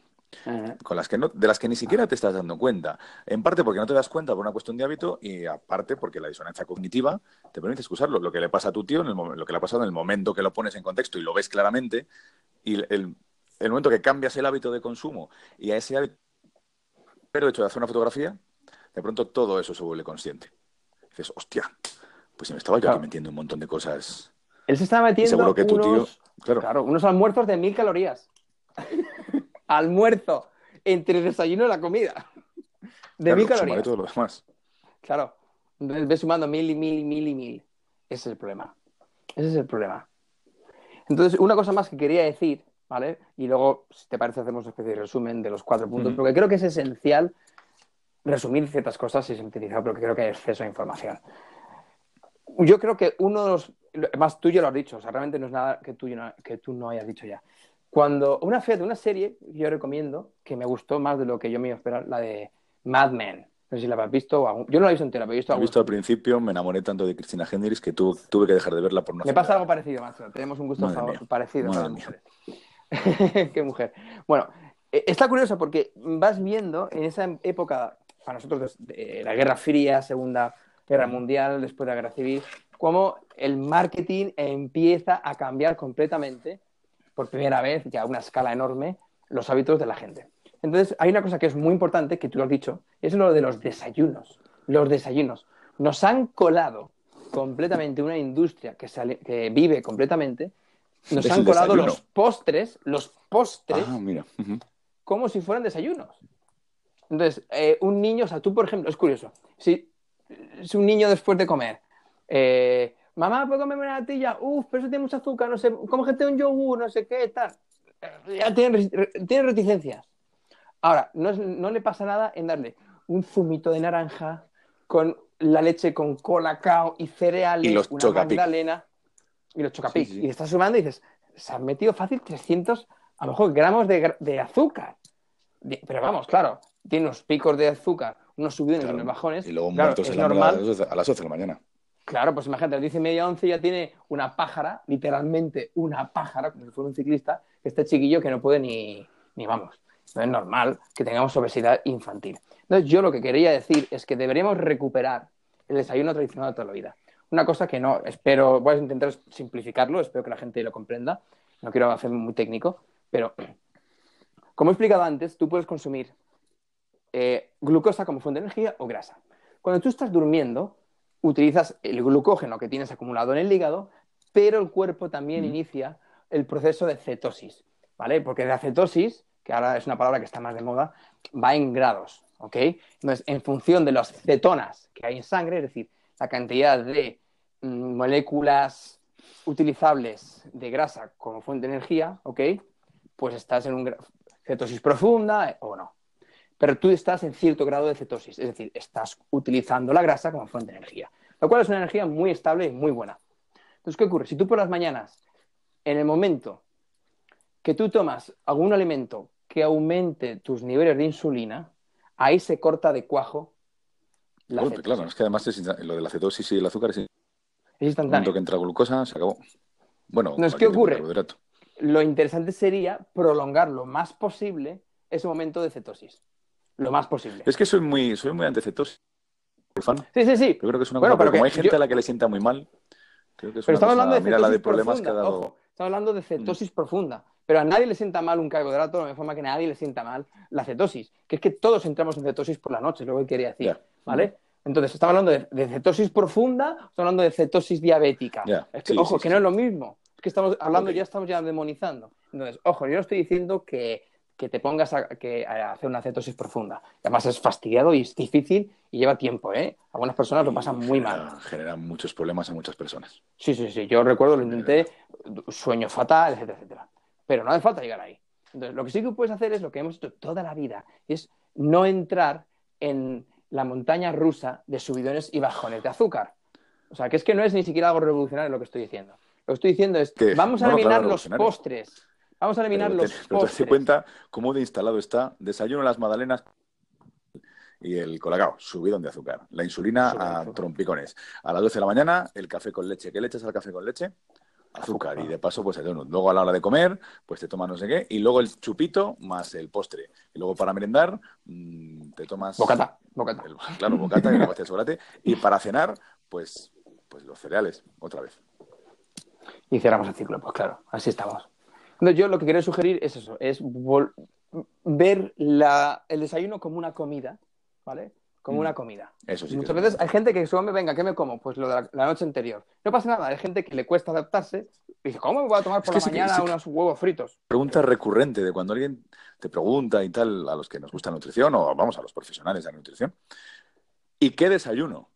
Eh, con las que no, de las que ni siquiera te estás dando cuenta. En parte porque no te das cuenta por una cuestión de hábito y aparte porque la disonancia cognitiva te permite excusarlo. Lo que le pasa a tu tío, en el lo que le ha pasado en el momento que lo pones en contexto y lo ves claramente, y el, el- el momento que cambias el hábito de consumo y a ese hábito, pero hecho de hacer una fotografía, de pronto todo eso se vuelve consciente. Dices, hostia, pues si me estaba yo Claro. aquí metiendo un montón de cosas. Él se está metiendo seguro que tu tío- claro. claro, unos almuerzos de mil calorías. Almuerzo entre el desayuno y la comida. De Claro, mil calorías. todo lo demás. Claro. Entonces ves sumando mil y mil y mil y mil. Ese es el problema. Ese es el problema. Entonces, una cosa más que quería decir, ¿vale? Y luego, si te parece, hacemos una especie de resumen de los cuatro puntos, Ujú. porque creo que es esencial resumir ciertas cosas y sintetizar, porque creo que hay exceso de información. Yo creo que uno de los. Más tú ya lo has dicho, o sea, realmente no es nada que tú, no- que tú no hayas dicho ya. Cuando una fe de una serie, yo recomiendo, que me gustó más de lo que yo me iba a esperar, la de Mad Men. No sé si la habéis visto. o algún- Yo no la he visto entera, pero he visto He visto al principio, me enamoré tanto de Cristina Hendricks que tu- tuve que dejar de verla por una Me pasa algo parecido, macho. Tenemos un gusto favor- parecido. Madre mía. Qué mujer. Bueno, eh, está curioso porque vas viendo en esa época, para nosotros, de la Guerra Fría, Segunda Guerra Mundial, después de la Guerra Civil, cómo el marketing empieza a cambiar completamente, por primera vez, ya a una escala enorme, los hábitos de la gente. Entonces, hay una cosa que es muy importante, que tú lo has dicho, es lo de los desayunos. Los desayunos. Nos han colado completamente una industria que, sale- que vive completamente. Nos han colado desayuno. los postres, los postres, Ah, mira. Como si fueran desayunos. Entonces, eh, un niño, o sea, tú, por ejemplo, es curioso, si, si un niño después de comer, eh, mamá, ¿puedo comerme una natilla? Uf, pero eso tiene mucho azúcar, no sé, cómete un yogur, no sé qué, tal. Eh, Ya tiene, tiene reticencias. Ahora, no, es- no le pasa nada en darle un zumito de naranja con la leche con colacao y cereales, Y los una Chocapic. magdalena y los chocapic. Sí, sí. Y estás sumando y dices, se han metido fácil 300, a lo mejor, gramos de, de azúcar. De- pero vamos, claro, tiene unos picos de azúcar, unos subidones y Claro. unos bajones. Y luego Claro, muertos es en la normal. a las 12 a las 11 de la mañana. Claro, pues imagínate, a las 10 y media, 11 ya tiene una pájara, literalmente una pájara, como si fuera un ciclista, este chiquillo que no puede ni, ni vamos. No es normal que tengamos obesidad infantil. Entonces, yo lo que quería decir es que deberíamos recuperar el desayuno tradicional de toda la vida. Una cosa que no, espero, voy a intentar simplificarlo, espero que la gente lo comprenda, no quiero hacer muy técnico, pero como he explicado antes, tú puedes consumir eh, glucosa como fuente de energía o grasa. Cuando tú estás durmiendo, utilizas el glucógeno que tienes acumulado en el hígado, pero el cuerpo también Mm. inicia el proceso de cetosis, ¿vale? Porque la cetosis, que ahora es una palabra que está más de moda, va en grados, ¿ok? Entonces, en función de las cetonas que hay en sangre, es decir, la cantidad de moléculas utilizables de grasa como fuente de energía, ¿ok? Pues estás en una cetosis profunda eh, o no. Pero tú estás en cierto grado de cetosis, es decir, estás utilizando la grasa como fuente de energía, lo cual es una energía muy estable y muy buena. Entonces, ¿qué ocurre? Si tú por las mañanas, en el momento que tú tomas algún alimento que aumente tus niveles de insulina, ahí se corta de cuajo la cetosis. claro, es que además es lo de la cetosis y el azúcar es Es que entra glucosa, se acabó. Bueno, No, es que ocurre. Lo interesante sería prolongar lo más posible ese momento de cetosis. Lo más posible. Es que soy muy, soy muy anticetosis. Fan. Sí, sí, sí. Yo creo que es una Bueno, cosa, pero como hay gente yo- a la que le sienta muy mal, creo que es Pero una estamos cosa- hablando de mira la de problemas profunda. que ha dado. Ojo, estamos hablando de cetosis profunda. Pero a nadie le sienta mal un carbohidrato de la misma forma que a nadie le sienta mal la cetosis. Que es que todos entramos en cetosis por la noche, es lo que quería decir. ¿Vale? Entonces, estamos hablando de, de cetosis profunda, estamos hablando de cetosis diabética. Ya, Es que, sí, ojo, sí, que sí. no es lo mismo. Es que estamos hablando, ya estamos ya demonizando. Entonces, ojo, yo no estoy diciendo que, que te pongas a, que- a hacer una cetosis profunda. Además, es fastidiado y es difícil y lleva tiempo, ¿eh? Algunas personas lo pasan muy mal. Genera muchos problemas a muchas personas. Sí, sí, sí. Yo recuerdo, lo intenté, sueño fatal, etcétera, etcétera. Pero no hace falta llegar ahí. Entonces, lo que sí que puedes hacer es lo que hemos hecho toda la vida, es no entrar en la montaña rusa de subidones y bajones de azúcar. O sea, que es que no es ni siquiera algo revolucionario lo que estoy diciendo. Lo que estoy diciendo es, Que- vamos a no, eliminar claro, los postres. Vamos a eliminar Pero los te, pero te das postres. cuenta cómo de instalado está desayuno las magdalenas y el colacao, subidón de azúcar. La insulina a azúcar. trompicones. A las 12 de la mañana, el café con leche. ¿Qué le echas al café con leche? Azúcar. Y de paso, pues el donut. Luego a la hora de comer, pues te tomas no sé qué. Y luego el chupito más el postre. Y luego para merendar, mm, te tomas... Bocata, bocata. el- claro, bocata y una pastel de chocolate. Y para cenar, pues, pues los cereales, otra vez. Y cerramos el ciclo, pues claro, así estamos. Yo lo que quiero sugerir es eso, es ver la- el desayuno como una comida, ¿vale? Como Mm. una comida. Eso sí. Muchas veces hay gente que come, venga, ¿qué me como? Pues lo de la, la noche anterior. No pasa nada, hay gente que le cuesta adaptarse y dice, ¿cómo me voy a tomar Es por que la sí mañana sí unos huevos fritos? pregunta recurrente de cuando alguien te pregunta y tal, a los que nos gusta la nutrición o vamos a los profesionales de la nutrición, ¿y qué desayuno?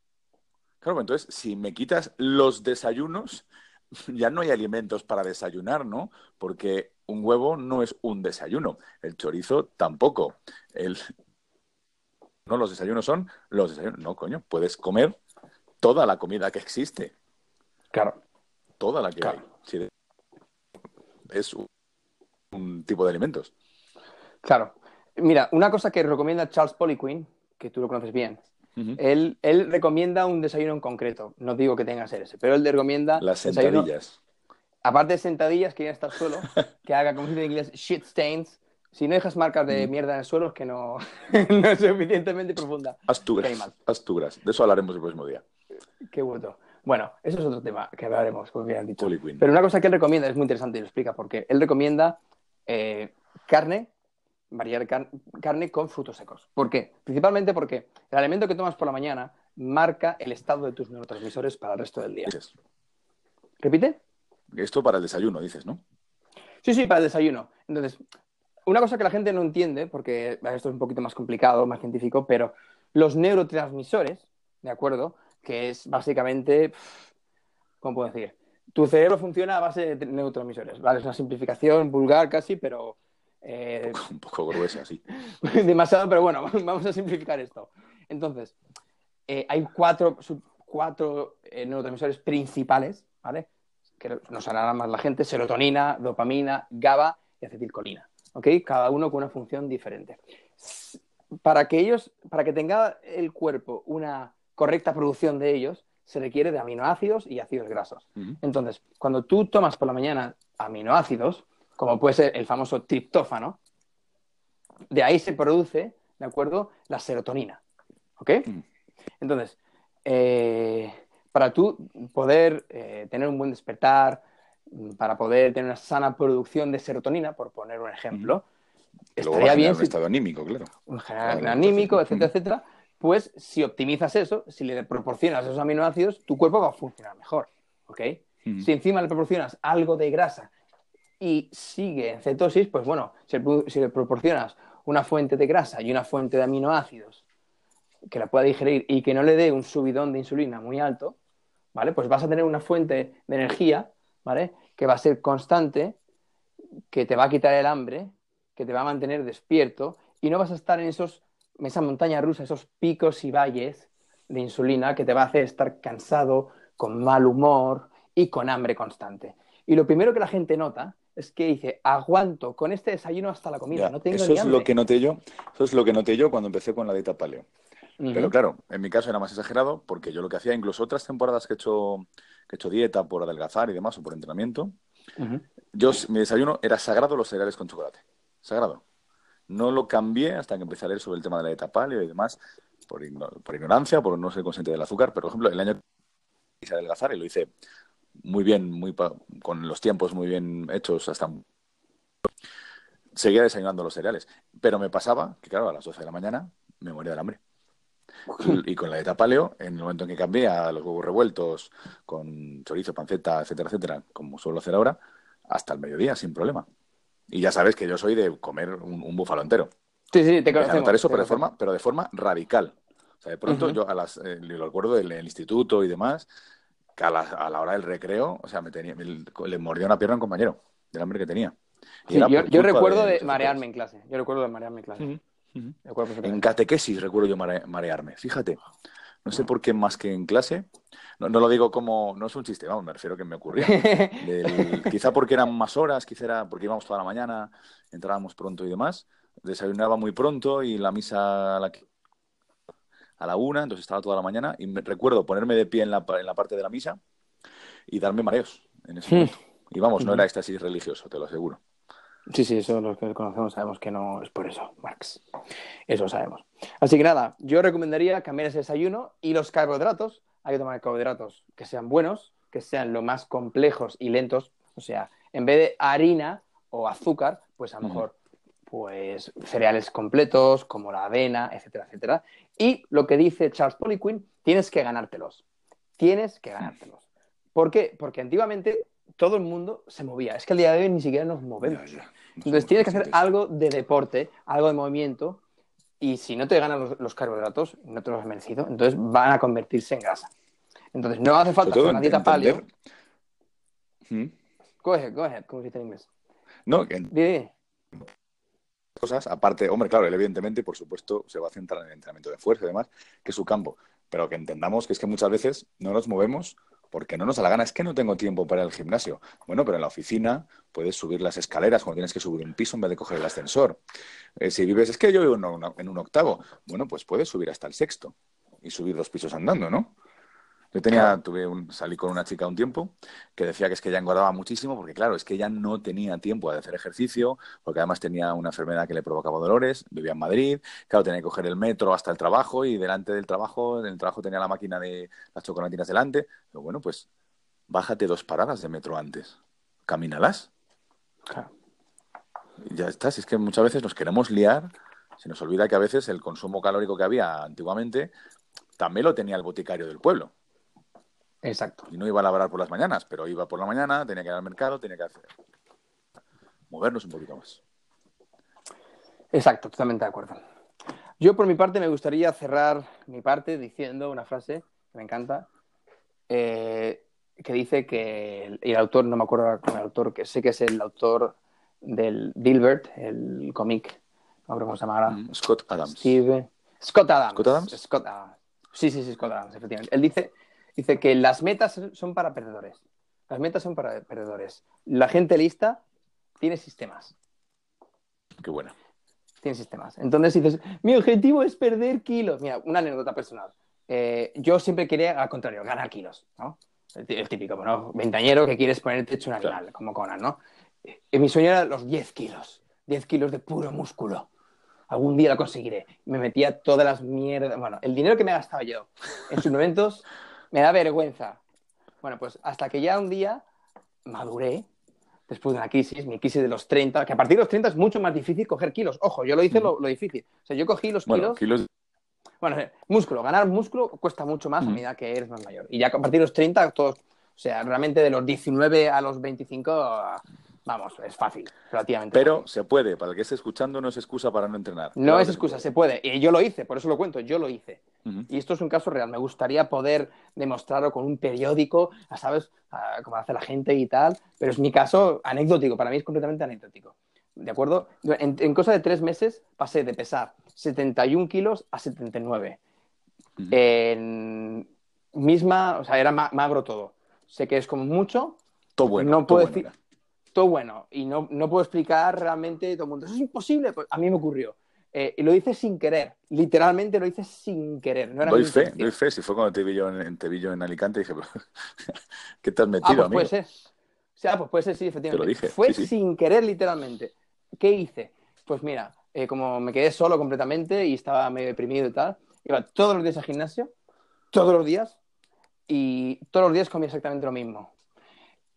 Claro, pues entonces, si me quitas los desayunos, ya no hay alimentos para desayunar, ¿no? Porque un huevo no es un desayuno, el chorizo tampoco, el... No, los desayunos son los desayunos. No, coño, puedes comer toda la comida que existe, Claro. toda la que Claro. hay. Si Es un, un tipo de alimentos. Claro. Mira, una cosa que recomienda Charles Poliquin, que tú lo conoces bien, él, él recomienda un desayuno en concreto. No digo que tenga que ser ese, pero él recomienda Las desayuno- sentadillas. aparte de sentadillas que ya está al suelo, que haga, como se dice en inglés, shit stains. Si no dejas marcas de Mm. mierda en el suelo, es que no, no es suficientemente profunda. Asturas. Asturas. De eso hablaremos el próximo día. Qué bueno. Bueno, eso es otro tema que hablaremos, como bien han dicho. Pero una cosa que él recomienda es muy interesante y lo explica porque él recomienda eh, carne variar carne con frutos secos. ¿Por qué? Principalmente porque el alimento que tomas por la mañana marca el estado de tus neurotransmisores para el resto del día. ¿Repite? Esto para el desayuno, dices, ¿no? Sí, sí, para el desayuno. Entonces, una cosa que la gente no entiende, porque esto es un poquito más complicado, más científico, pero los neurotransmisores, ¿de acuerdo? Que es básicamente, ¿cómo puedo decir? Tu cerebro funciona a base de neurotransmisores, ¿vale? Es una simplificación vulgar casi, pero... Eh, un, poco, gruesa, sí. demasiado, pero bueno, vamos a simplificar esto. Entonces, eh, hay cuatro, cuatro eh, neurotransmisores principales, ¿vale? Que nos sonará más la gente, serotonina, dopamina, GABA y acetilcolina, ¿ok? Cada uno con una función diferente. Para que ellos, para que tenga el cuerpo una correcta producción de ellos, se requiere de aminoácidos y ácidos grasos. Entonces, cuando tú tomas por la mañana aminoácidos, como puede ser el famoso triptófano, de ahí se produce, ¿de acuerdo?, la serotonina. ¿Ok? Entonces, eh, para tú poder eh, tener un buen despertar, para poder tener una sana producción de serotonina, por poner un ejemplo, estaría bien. Un estado anímico, claro. Un general anímico, etcétera, etcétera. Pues si optimizas eso, si le proporcionas esos aminoácidos, tu cuerpo va a funcionar mejor. ¿Ok? Si encima le proporcionas algo de grasa y sigue en cetosis, pues bueno, si le proporcionas una fuente de grasa y una fuente de aminoácidos que la pueda digerir y que no le dé un subidón de insulina muy alto, ¿vale? Pues vas a tener una fuente de energía, ¿vale? Que va a ser constante, que te va a quitar el hambre, que te va a mantener despierto y no vas a estar en esos, esa montaña rusa, esos picos y valles de insulina que te va a hacer estar cansado, con mal humor y con hambre constante. Y lo primero que la gente nota es que dice, aguanto con este desayuno hasta la comida, no tengo eso es lo que noté yo, eso es lo que noté yo cuando empecé con la dieta paleo. Pero claro, en mi caso era más exagerado porque yo lo que hacía, incluso otras temporadas que he hecho, que he hecho dieta por adelgazar y demás o por entrenamiento, yo mi desayuno era sagrado los cereales con chocolate. Sagrado. No lo cambié hasta que empecé a leer sobre el tema de la dieta paleo y demás, por, por ignorancia, por no ser consciente del azúcar. Pero, por ejemplo, el año que hice adelgazar y lo hice muy bien, muy con los tiempos muy bien hechos hasta seguía desayunando los cereales. Pero me pasaba que, claro, a las 12 de la mañana me moría del hambre. Y con la dieta paleo, en el momento en que cambié a los huevos revueltos con chorizo, panceta, etcétera, etcétera, como suelo hacer ahora, hasta el mediodía, sin problema. Y ya sabes que yo soy de comer un, búfalo entero. Sí, sí, te conocemos. eso, pero de, forma, pero de forma radical. O sea, de pronto yo a las, eh, lo recuerdo del, instituto y demás, que a la, hora del recreo, o sea, me tenía, le mordía una pierna a un compañero del hambre que tenía. yo, recuerdo de, marearme en clase. Yo recuerdo de marearme en clase. En catequesis recuerdo yo marearme, fíjate. No sé por qué más que en clase. No, lo digo como, no es un chiste, vamos, me refiero a que me ocurría. quizá porque eran más horas, quizá era porque íbamos toda la mañana, entrábamos pronto y demás. Desayunaba muy pronto y la misa a la, a la una, entonces estaba toda la mañana. Y me, recuerdo ponerme de pie en la, en la parte de la misa y darme mareos en ese hmm. momento. Y vamos, no era éxtasis religioso, te lo aseguro. Sí, sí, eso los que conocemos sabemos que no es por eso, Max. Eso sabemos. Así que nada, yo recomendaría cambiar ese desayuno y los carbohidratos. Hay que tomar carbohidratos que sean buenos, que sean lo más complejos y lentos. O sea, en vez de harina o azúcar, pues a lo mejor pues cereales completos como la avena, etcétera, etcétera. Y lo que dice Charles Poliquin, tienes que ganártelos. Tienes que ganártelos. ¿Por qué? Porque antiguamente todo el mundo se movía. Es que el día de hoy ni siquiera nos movemos. Entonces tienes que hacer algo de deporte, algo de movimiento, y si no te ganan los, carbohidratos, no te los has merecido, entonces van a convertirse en grasa. Entonces no hace falta una dieta paleo. ¿Mm? Go ahead, go ahead, como se dice en inglés. No, que... Cosas, aparte, hombre, claro, él evidentemente, por supuesto, se va a centrar en el entrenamiento de fuerza y demás, que es su campo. Pero que entendamos que es que muchas veces no nos movemos porque no nos da la gana, es que no tengo tiempo para el gimnasio. Bueno, pero en la oficina puedes subir las escaleras cuando tienes que subir un piso en vez de coger el ascensor. Eh, si vives, es que yo vivo en un octavo, bueno, pues puedes subir hasta el sexto y subir los pisos andando, ¿no? Yo tenía, tuve un, salí con una chica un tiempo que decía que es que ella engordaba muchísimo porque, claro, es que ella no tenía tiempo de hacer ejercicio, porque además tenía una enfermedad que le provocaba dolores, vivía en Madrid, claro, tenía que coger el metro hasta el trabajo y delante del trabajo, en el trabajo tenía la máquina de las chocolatinas delante. Pero bueno, pues bájate dos paradas de metro antes, camínalas. Ya está, si es que muchas veces nos queremos liar, se nos olvida que a veces el consumo calórico que había antiguamente también lo tenía el boticario del pueblo. Exacto. Y no iba a laborar por las mañanas, pero iba por la mañana, tenía que ir al mercado, tenía que hacer... movernos un poquito más. Exacto, totalmente de acuerdo. Yo por mi parte me gustaría cerrar mi parte diciendo una frase que me encanta, eh, que dice que el, el, autor, no me acuerdo con el autor, que sé que es el autor del Dilbert, el cómic, no cómo se llamará. Mm, Scott Adams. Steve... Scott Adams. Scott Adams. Scott Adams. Sí, sí, sí, Scott Adams, efectivamente. Él dice, dice que las metas son para perdedores. Las metas son para perdedores. La gente lista tiene sistemas. Qué buena. Tiene sistemas. Entonces dices, mi objetivo es perder kilos. Mira, una anécdota personal. Eh, yo siempre quería, al contrario, ganar kilos, ¿no? El, el típico, bueno, ventañero que quieres ponerte hecho un animal, claro. como Conan, ¿no? Y mi sueño era los 10 kilos. 10 kilos de puro músculo. Algún día lo conseguiré. Me metía todas las mierdas. Bueno, el dinero que me gastaba yo en sus momentos me da vergüenza. Bueno, pues hasta que ya un día maduré, después de una crisis, mi crisis de los 30, que a partir de los 30 es mucho más difícil coger kilos. Ojo, yo lo hice lo, lo difícil. O sea, yo cogí los bueno, kilos... kilos... Bueno, músculo, ganar músculo cuesta mucho más a medida que eres más mayor. Y ya a partir de los 30, todos, o sea, realmente de los 19 a los 25, vamos, es fácil, relativamente. Pero fácil. se puede, para el que esté escuchando no es excusa para no entrenar. No Claro es excusa, se puede. Y yo lo hice, por eso lo cuento, yo lo hice. Y esto es un caso real. Me gustaría poder demostrarlo con un periódico, ¿sabes? Como hace la gente y tal. Pero es mi caso anecdótico, para mí es completamente anecdótico. ¿De acuerdo? En, en cosa de tres meses pasé de pesar 71 kilos a 79. Ujú. En misma, o sea, era ma- magro todo. Sé que es como mucho, Todo bueno. no todo puedo bueno decir- era. Bueno. Y no, no puedo explicar realmente todo el mundo. Eso es imposible. Pues a mí me ocurrió. Eh, y lo hice sin querer. Literalmente lo hice sin querer. No era Doy fe, doy fe. Si fue cuando te vi yo en, en- te vi yo en Alicante, dije, pero, ¿qué te has Ah, metido, pues amigo? puede ser. O sea, pues puede ser, sí, efectivamente. Te lo dije, Fue sí, sí. sin querer, literalmente. ¿Qué hice? Pues mira, eh, como me quedé solo completamente y estaba medio deprimido y tal, iba todos los días al gimnasio, todos los días, y todos los días comía exactamente lo mismo.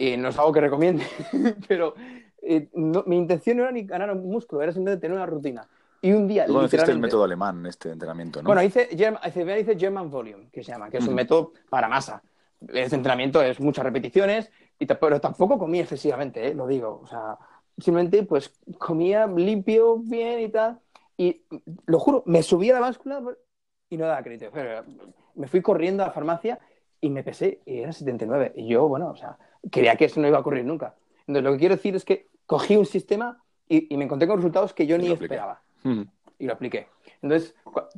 Y no es algo que recomiende, pero eh, no- mi intención no era ni ganar un músculo, era simplemente tener una rutina. Y un día, Tú conociste el literalmente... método alemán, este entrenamiento, ¿no? Bueno, hice, German, hice German Volume, que se llama, que es un Ujú. método para masa. Este entrenamiento es muchas repeticiones, y pero tampoco comía excesivamente, ¿eh? lo digo. O sea, simplemente pues comía limpio, bien y tal. Y lo juro, me subí a la báscula y no daba crédito. Pero me fui corriendo a la farmacia y me pesé y era 79. Y yo, bueno, o sea, creía que eso no iba a ocurrir nunca. Entonces, lo que quiero decir es que cogí un sistema y, y me encontré con resultados que yo ni esperaba Ujú. y lo apliqué. Entonces,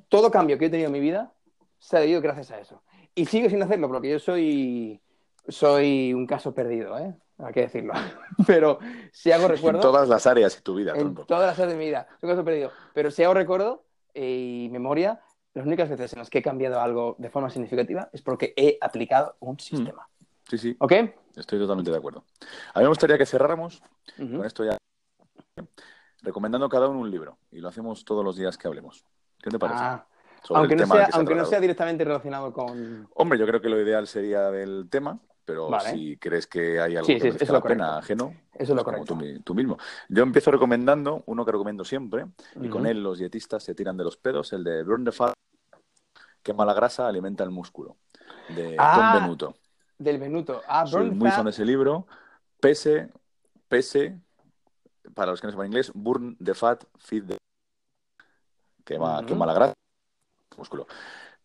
todo cambio que he tenido en mi vida se ha debido gracias a eso. Y sigo sin hacerlo porque yo soy, soy un caso perdido, ¿eh? Hay que decirlo. Pero si hago En recuerdo, todas las áreas de tu vida, en todas las áreas de mi vida, soy un caso perdido. Pero si hago recuerdo eh, y memoria, las únicas veces en las que he cambiado algo de forma significativa es porque he aplicado un sistema. Sí, sí, ¿Ok? estoy totalmente de acuerdo. A mí me gustaría que cerráramos Ujú. con esto ya, recomendando cada uno un libro. Y lo hacemos todos los días que hablemos. ¿Qué te parece? Ah, Sobre aunque no, sea, que se aunque no sea directamente relacionado con... Hombre, yo creo que lo ideal sería del tema, pero Vale. si crees que hay algo Sí, que sí, lo la pena correcto. ajeno, Eso es lo como correcto. tú, tú mismo. Yo empiezo recomendando uno que recomiendo siempre, y con él los dietistas se tiran de los pedos, el de Burn the Fat, quema la grasa, alimenta el músculo, de Ah, Tom Benuto. Del Benuto. Ah, Soy muy fan de ese libro. Pese, pese, para los que no sepan inglés, Burn the Fat, Feed the... Quema, Ujú. quema la grasa, músculo.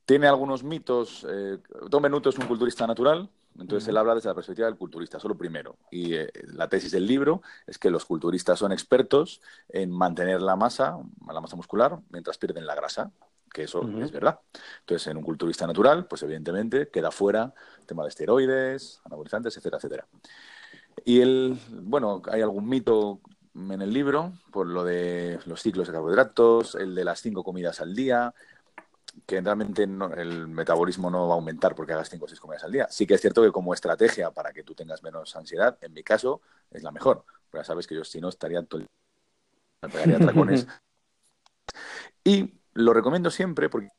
Tiene algunos mitos. Eh, Tom Benuto es un culturista natural, entonces él habla desde la perspectiva del culturista, solo primero. Y eh, la tesis del libro es que los culturistas son expertos en mantener la masa, la masa muscular, mientras pierden la grasa, que eso es verdad. Entonces, en un culturista natural, pues evidentemente queda fuera el tema de esteroides, anabolizantes, etcétera, etcétera. Y él, bueno, hay algún mito en el libro por lo de los ciclos de carbohidratos, el de las cinco comidas al día, que realmente no- el metabolismo no va a aumentar porque hagas cinco o seis comidas al día. Sí que es cierto que como estrategia para que tú tengas menos ansiedad, en mi caso, es la mejor. Pero ya sabes que yo si no estaría todo el... me pegaría tracones. y lo recomiendo siempre porque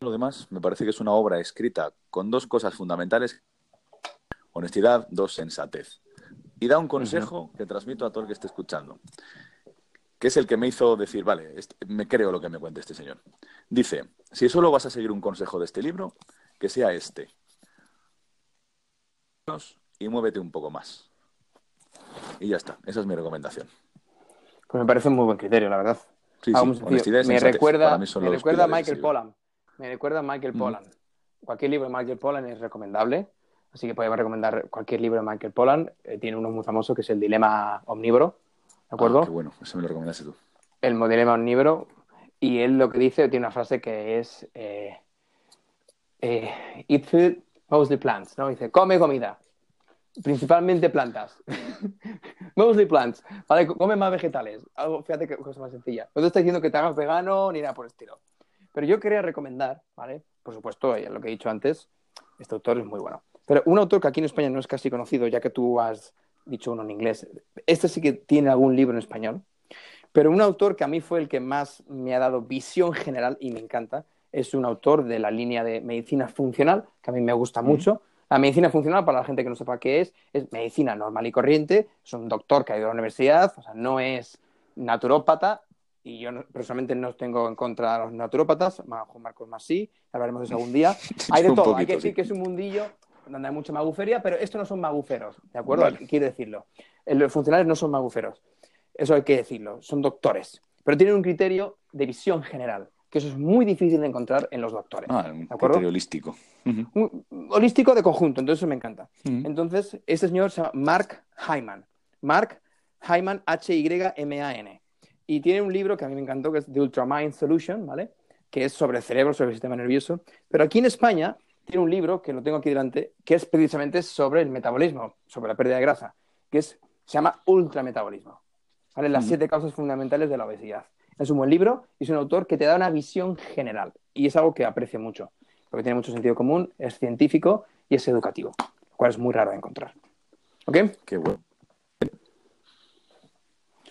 lo demás me parece que es una obra escrita con dos cosas fundamentales. Honestidad, dos, sensatez. y da un consejo que transmito a todo el que esté escuchando, que es el que me hizo decir, vale, me creo lo que me cuente este señor. Dice, si solo vas a seguir un consejo de este libro, que sea este. Y muévete un poco más. Y ya está, esa es mi recomendación. Pues me parece un muy buen criterio, la verdad. Sí, sí, me recuerda, me recuerda a Michael Pollan. Me recuerda a Michael Pollan. Cualquier libro de Michael Pollan es recomendable. Así que podemos recomendar cualquier libro de Michael Pollan. Eh, tiene uno muy famoso que es El Dilema Omnívoro. ¿De acuerdo? Ah, qué bueno, eso me lo recomendaste tú. El Dilema Omnívoro. Y él lo que dice, tiene una frase que es: eh, eh, Eat food, mostly plants. ¿no? Dice: Come comida. Principalmente plantas. mostly plants. Vale, come más vegetales. Algo, fíjate qué cosa más sencilla. No te estoy diciendo que te hagas vegano ni nada por el estilo. Pero yo quería recomendar, ¿vale? Por supuesto, lo que he dicho antes, este autor es muy bueno. Pero un autor que aquí en España no es casi conocido, ya que tú has dicho uno en inglés, este sí que tiene algún libro en español, pero un autor que a mí fue el que más me ha dado visión general y me encanta, es un autor de la línea de medicina funcional, que a mí me gusta mucho. La medicina funcional, para la gente que no sepa qué es, es medicina normal y corriente, es un doctor que ha ido a la universidad, o sea, no es naturópata, y yo personalmente no tengo en contra de los naturópatas, Juan Marcos más sí, hablaremos de eso algún día. Hay de todo, hay que decir que es un mundillo donde hay mucha maguferia, pero estos no son maguferos, ¿de acuerdo? Quiero decirlo. Los funcionarios no son maguferos, eso hay que decirlo, son doctores, pero tienen un criterio de visión general, que eso es muy difícil de encontrar en los doctores. Ah, un criterio holístico. holístico de conjunto, entonces eso me encanta. Entonces, este señor se llama Mark Hyman. Mark Hyman, H-Y-M-A-N. Y tiene un libro que a mí me encantó, que es The Ultramind Solution, ¿vale? Que es sobre el cerebro, sobre el sistema nervioso. Pero aquí en España tiene un libro, que lo tengo aquí delante, que es precisamente sobre el metabolismo, sobre la pérdida de grasa, que es, se llama Ultrametabolismo. ¿vale? Las siete causas fundamentales de la obesidad. Es un buen libro y es un autor que te da una visión general. Y es algo que aprecio mucho, porque tiene mucho sentido común, es científico y es educativo, lo cual es muy raro de encontrar. ¿Ok? Qué bueno.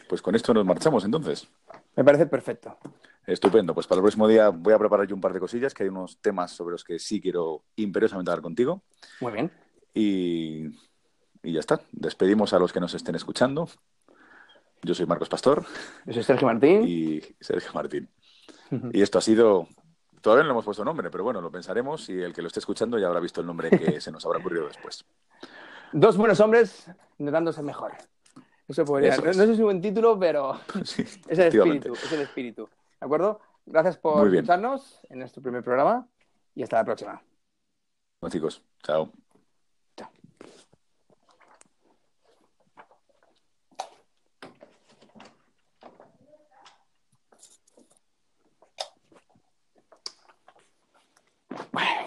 Pues con esto nos marchamos entonces. Me parece perfecto. Estupendo. Pues para el próximo día voy a preparar yo un par de cosillas, que hay unos temas sobre los que sí quiero imperiosamente hablar contigo. Muy bien. Y, y ya está. Despedimos a los que nos estén escuchando. Yo soy Marcos Pastor. Yo soy Sergio Martín. Y Sergio Martín. y esto ha sido. Todavía no le hemos puesto nombre, pero bueno, lo pensaremos y el que lo esté escuchando ya habrá visto el nombre que se nos habrá ocurrido después. Dos buenos hombres intentando ser mejores. Eso podría. no, sé si es un buen título, pero es el espíritu. Es el espíritu. ¿De acuerdo? Gracias por escucharnos en nuestro primer programa y hasta la próxima. Bueno, chicos, chao. Wow.